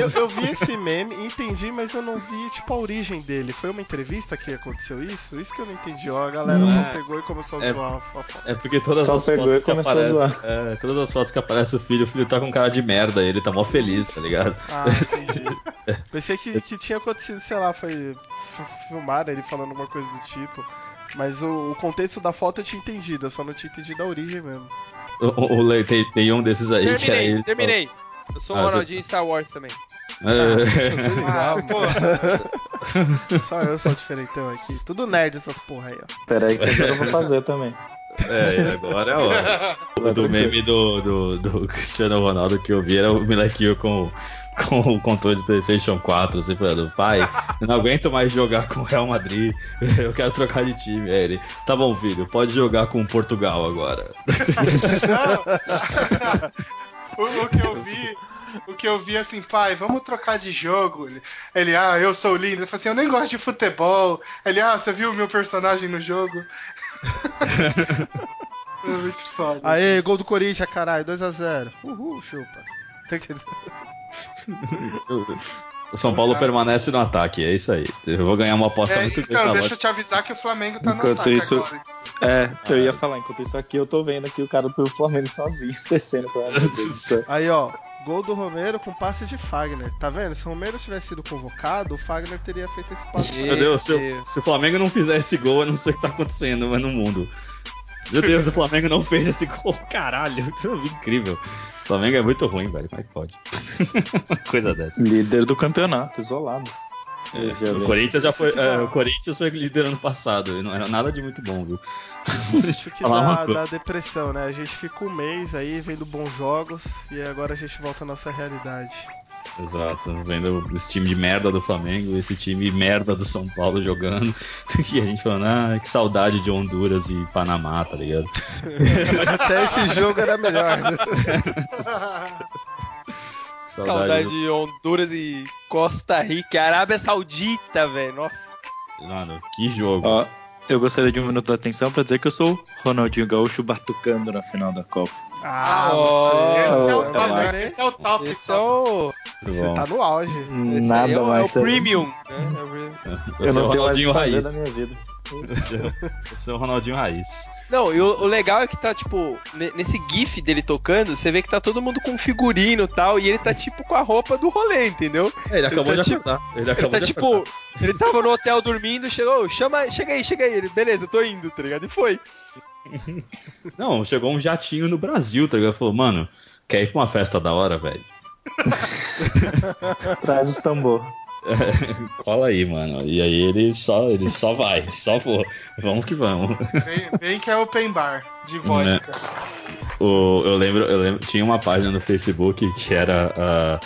eu, eu vi esse meme, entendi, mas eu não vi, tipo, a origem dele. Foi uma entrevista que aconteceu isso? Isso que eu não entendi. Ó, a galera Não. só pegou e começou a É- zoar a foto. É porque todas Só as pegou fotos e que aparecem. É, todas as fotos que aparece o filho, o filho tá com cara de merda, ele tá mó feliz, tá ligado? Ah, entendi. Pensei que, que tinha acontecido, sei lá, foi f- filmar ele falando alguma coisa do tipo. Mas o, o contexto da foto eu tinha entendido, eu só não tinha entendido a origem mesmo. O, o, o- tem, tem um desses aí que é Terminei, ele. terminei. Eu sou o Ah, você- Ronaldinho Star Wars também. Isso é tudo Ah, pô, Só eu sou o diferentão aqui. Tudo nerd essas porra aí, ó. Pera aí que eu vou fazer também. É, e agora é a hora. O do meme do, do, do Cristiano Ronaldo que eu vi era o molequinho com, com o controle de PlayStation 4, assim, falando: pai, eu não aguento mais jogar com o Real Madrid, eu quero trocar de time. Aí ele: tá bom, filho, pode jogar com Portugal agora. o, o que eu vi. O que eu vi assim, pai, vamos trocar de jogo. Ele, ah, eu sou lindo. Ele falou assim, eu nem gosto de futebol. Ele, ah, você viu o meu personagem no jogo? é muito foda. Aê, gol do Corinthians, caralho, 2x0. Uhul, chupa. Tem que- O São Paulo permanece no ataque, é isso aí. Eu vou ganhar uma aposta É, muito então, grande. deixa eu te avisar que o Flamengo tá no Enquanto ataque isso- agora. É, eu ia falar, enquanto isso aqui eu tô vendo aqui o cara do Flamengo sozinho descendo pra. Aí, ó, gol do Romero com passe de Fagner. Tá vendo? Se o Romero tivesse sido convocado, o Fagner teria feito esse passe. Meu Deus, se, se o Flamengo não fizer esse gol, eu não sei o que tá acontecendo mas no mundo. Meu Deus, o Flamengo não fez esse gol, caralho. Isso é incrível. O Flamengo é muito ruim, velho. Como é que pode? Uma coisa dessa. Líder do campeonato, isolado. É, Já o. Corinthians já foi. é, o Corinthians foi líder ano passado. e Não era nada de muito bom, viu? Isso que dá, dá depressão, né? A gente fica um mês aí vendo bons jogos e agora a gente volta à nossa realidade. Exato, vendo esse time de merda do Flamengo, esse time merda do São Paulo jogando, e a gente falando, ah, que saudade de Honduras e Panamá, tá ligado? Até esse jogo era melhor. né? Que Saudade de Honduras e Costa Rica, Arábia Saudita, velho. Nossa. Mano, que jogo. Ó, eu gostaria de um minuto de atenção pra dizer que eu sou o Ronaldinho Gaúcho batucando na final da Copa. Ah, Oh, você, Esse é o top, esse é o top. Esse é o. Muito você tá no auge. Esse Nada aí é o, mais é o premium. né? É o premium. Eu, Eu sou não o tenho mais Raiz. da minha vida. Eu sou- o Ronaldinho Raiz. Não, e o, o legal é que tá, tipo, ne- nesse gif dele tocando, você vê que tá todo mundo com figurino e tal, e ele tá, tipo, com a roupa do rolê, entendeu? É, ele acabou tá de tipo-. Ele Ele acabou tá, de tipo, ele tava no hotel dormindo, chegou, chama, chega aí, chega aí. Ele, beleza, eu tô indo, tá ligado? E foi. Não, chegou um jatinho no Brasil, tá ligado? Falou, mano, quer ir pra uma festa da hora, velho? Traz os tambor. Cola aí, mano. E aí ele só, ele só vai, só vou. Vamos que vamos. Vem, vem que é open bar de vodka. o, eu, lembro, eu lembro, tinha uma página no Facebook que era,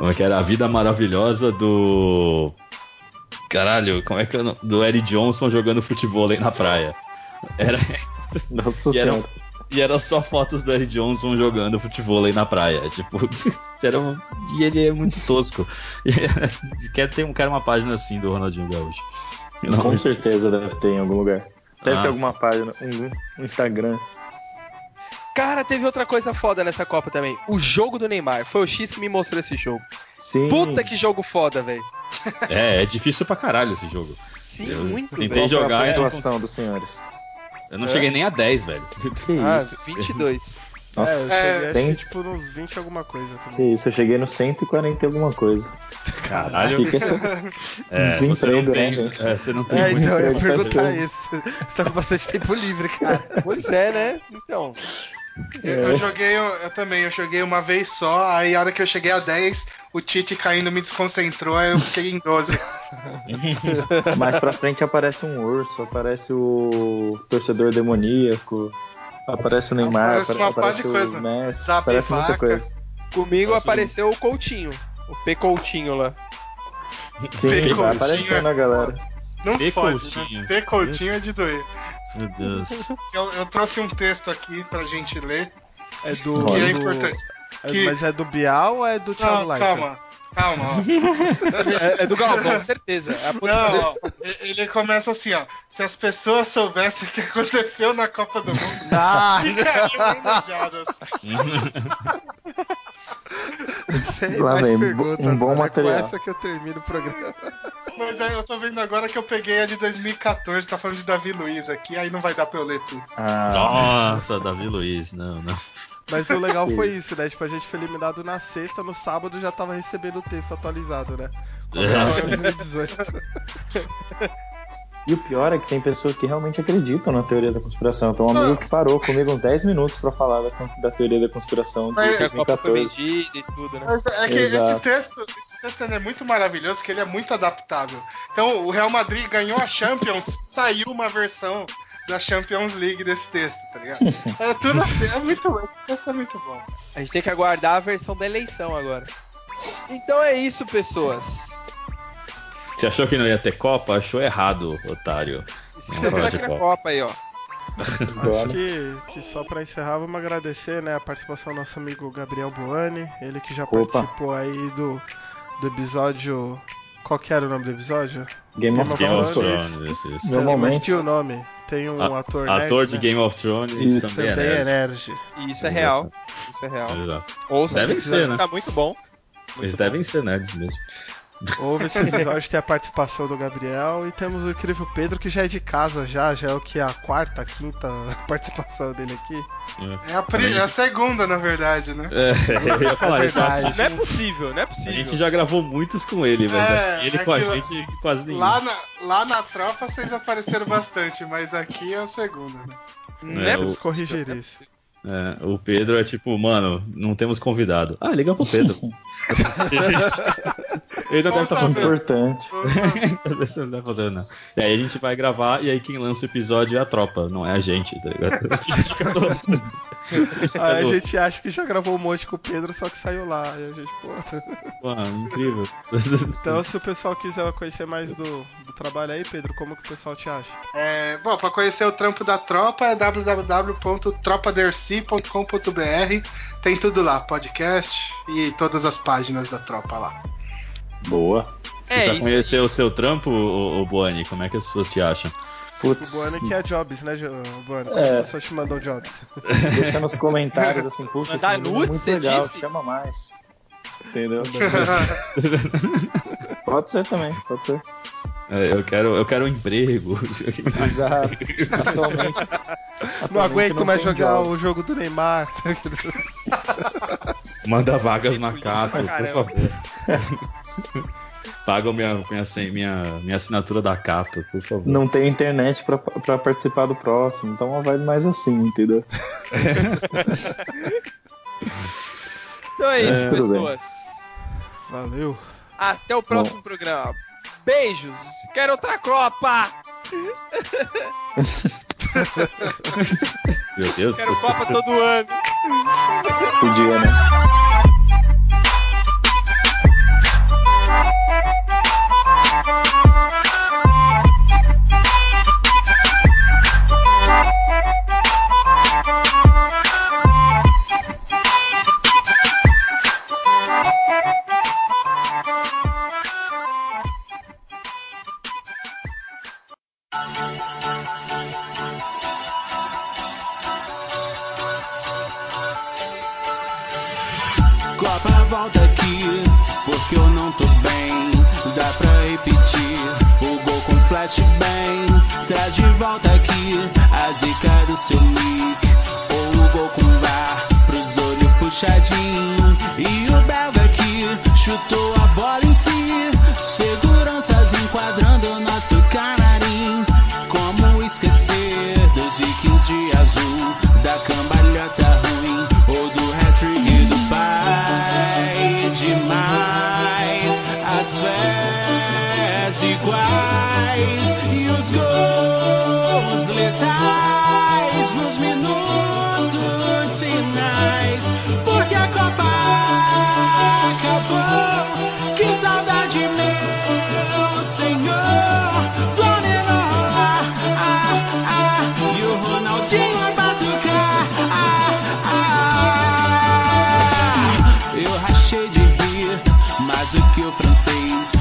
uh, que era a vida maravilhosa do. Caralho, como é que é? Do Eric Johnson jogando futebol aí na praia. Era. Nossa e, era, senhora. e era só fotos do Eric Johnson jogando futebol aí na praia. Tipo, era um, e ele é muito tosco. E, quer ter um cara uma página assim do Ronaldinho Gaúcho. Amor Com certeza deve ter em algum lugar. Deve Ah, ter alguma página, um, um Instagram. Cara, teve outra coisa foda nessa Copa também. O jogo do Neymar. Foi o X que me mostrou esse jogo. Sim. Puta que jogo foda, velho. É, é difícil pra caralho esse jogo. Sim, Eu muito, tentei velho. Qual foi jogar a e não pontuação dos senhores. Eu não É? cheguei nem a 10, velho. Que Ah, isso? 22. É, eu Nossa, cheguei É, acho tem- que tipo nos 20 e alguma coisa que também. isso, eu cheguei no 140 e alguma coisa. Caralho. Que que é essa... É, Desemprego, você não tem, né, gente? é, você não tem É, muito. então eu ia perguntar isso. Você tá com bastante tempo livre, cara. Pois é, né? Então. Eu, eu joguei, eu, eu também, eu joguei uma vez só, aí a hora que eu cheguei a 10, o Tite caindo me desconcentrou, aí eu fiquei em 12. Mais pra frente aparece um urso, aparece o torcedor demoníaco, aparece o Neymar, Aparece apare- uma aparece de o coisa. Messi, Zap aparece muita vaca. coisa. Comigo Nossa, apareceu o Coutinho. O P Coutinho lá. Sim, Pecoutinho vai aparecendo é a galera. Não Pecoutinho. fode, né? Pecoutinho é de doer. Meu Deus. Eu, eu trouxe um texto aqui pra gente ler, É do. que é importante. É- que- Mas é do Bial ou é do Thiago Leifert? calma, calma, ó. É, é do Galvão, certeza. É dele. Não, ó, ele começa assim, ó. Se as pessoas soubessem o que aconteceu na Copa do Mundo, Ah, ficariam enojadas. sem Lá mais vem, perguntas. um bom mano. material. É com essa que eu termino o programa. Mas aí eu tô vendo agora que eu peguei a de 2014, tá falando de Davi Luiz aqui, aí não vai dar pra eu ler tudo. Ah, Nossa, Davi Luiz, não, não. Mas o legal foi isso, né? Tipo, a gente foi eliminado na sexta, no sábado já tava recebendo o texto atualizado, né? Começou em 2018. e o pior é que tem pessoas que realmente acreditam na teoria da conspiração. Tem um amigo que parou comigo uns 10 minutos pra falar da, da teoria da conspiração de Mas Que a Copa foi 2014. vendida e tudo, né? Mas é que esse texto, esse texto é muito maravilhoso, que ele é muito adaptável. Então, o Real Madrid ganhou a Champions, saiu uma versão da Champions League desse texto, tá ligado? É tudo assim, é muito bom. É muito bom. A gente tem que aguardar a versão da eleição agora. Então é isso, pessoas. Você achou que não ia ter Copa? Achou errado, otário. De aqui na Copa. Copa aí, ó. Acho que, que só pra encerrar, vamos agradecer né, a participação do nosso amigo Gabriel Boani, ele que já Opa. participou aí do, do episódio. Qual que era o nome do episódio? Game of Game of Thrones. Thrones, isso, isso. Tem- momento. tinha o nome. Tem um A- ator. Ator nerd, de né? Game of Thrones Isso, também, Também é é nerd. E isso é real. Isso é real. Exato. Ouça Devem ser, né? Tá muito bom. Muito Eles bom. devem ser nerds mesmo. Houve esse episódio, tem a participação do Gabriel e temos o incrível Pedro, que já é de casa já, já é o que? A quarta, a quinta participação dele aqui. É a, pri- é a segunda, na verdade, né? É, eu ia falar isso. verdade. acho que Não é possível, não é A possível. gente já gravou muitos com ele, mas É, acho que ele é com a gente quase nenhum. Lá na, lá na tropa vocês apareceram bastante, mas aqui é a segunda, né? Não É, é o- corrigir isso. É, o Pedro é tipo, mano, não temos convidado. Ah, liga pro Pedro. ele não deve estar Vamos fazendo. Importante. Ele não deve fazer nada. E aí a gente vai gravar e aí quem lança o episódio é a tropa, não é a gente, tá ligado? A gente fica no- a gente fica Aí a no- gente acha que já gravou um monte com o Pedro, só que saiu lá. E a gente, pô. Mano, incrível. Então, se o pessoal quiser conhecer mais do, do trabalho aí, Pedro, como que o pessoal te acha? É, bom, pra conhecer o trampo da tropa é www.tropaderci.com.br. Tem tudo lá, podcast e todas as páginas da tropa lá. Boa. É pra isso. conhecer o seu trampo, o, o Boani, como é que as pessoas te acham? O Putz, Boane que é Jobs, né? Como É. as pessoas te mandam Jobs? deixa nos comentários assim, puxa, esse Mandar é muito você legal, disse? chama mais. Entendeu? pode ser também, pode ser. É, eu quero, eu quero um emprego. Exato. Atualmente, Não atualmente aguento mais tem jogar jobs. o jogo do Neymar. Manda vagas na Cato, por favor. Paga minha, minha, minha, minha assinatura da Cato, por favor. Não tem internet pra, pra participar do próximo, então uma vibe mais assim, entendeu? Então é isso, É, pessoas. Valeu. Até o próximo programa. Beijos. Quero outra Copa. Meu Deus. Quero Copa todo ano. Podia, né? Copa volta aqui, porque eu não tô bem. Dá pra repetir o gol com flashbang. Traz de volta aqui a zica do seu nick. Ou o gol com VAR, pros olhos puxadinho. E o belga aqui chutou a bola acabou, que saudade meu Senhor. Planenola, ah, ah, e o Ronaldinho vai batucar. Ah, ah. Eu rachei de rir, mais do que o francês,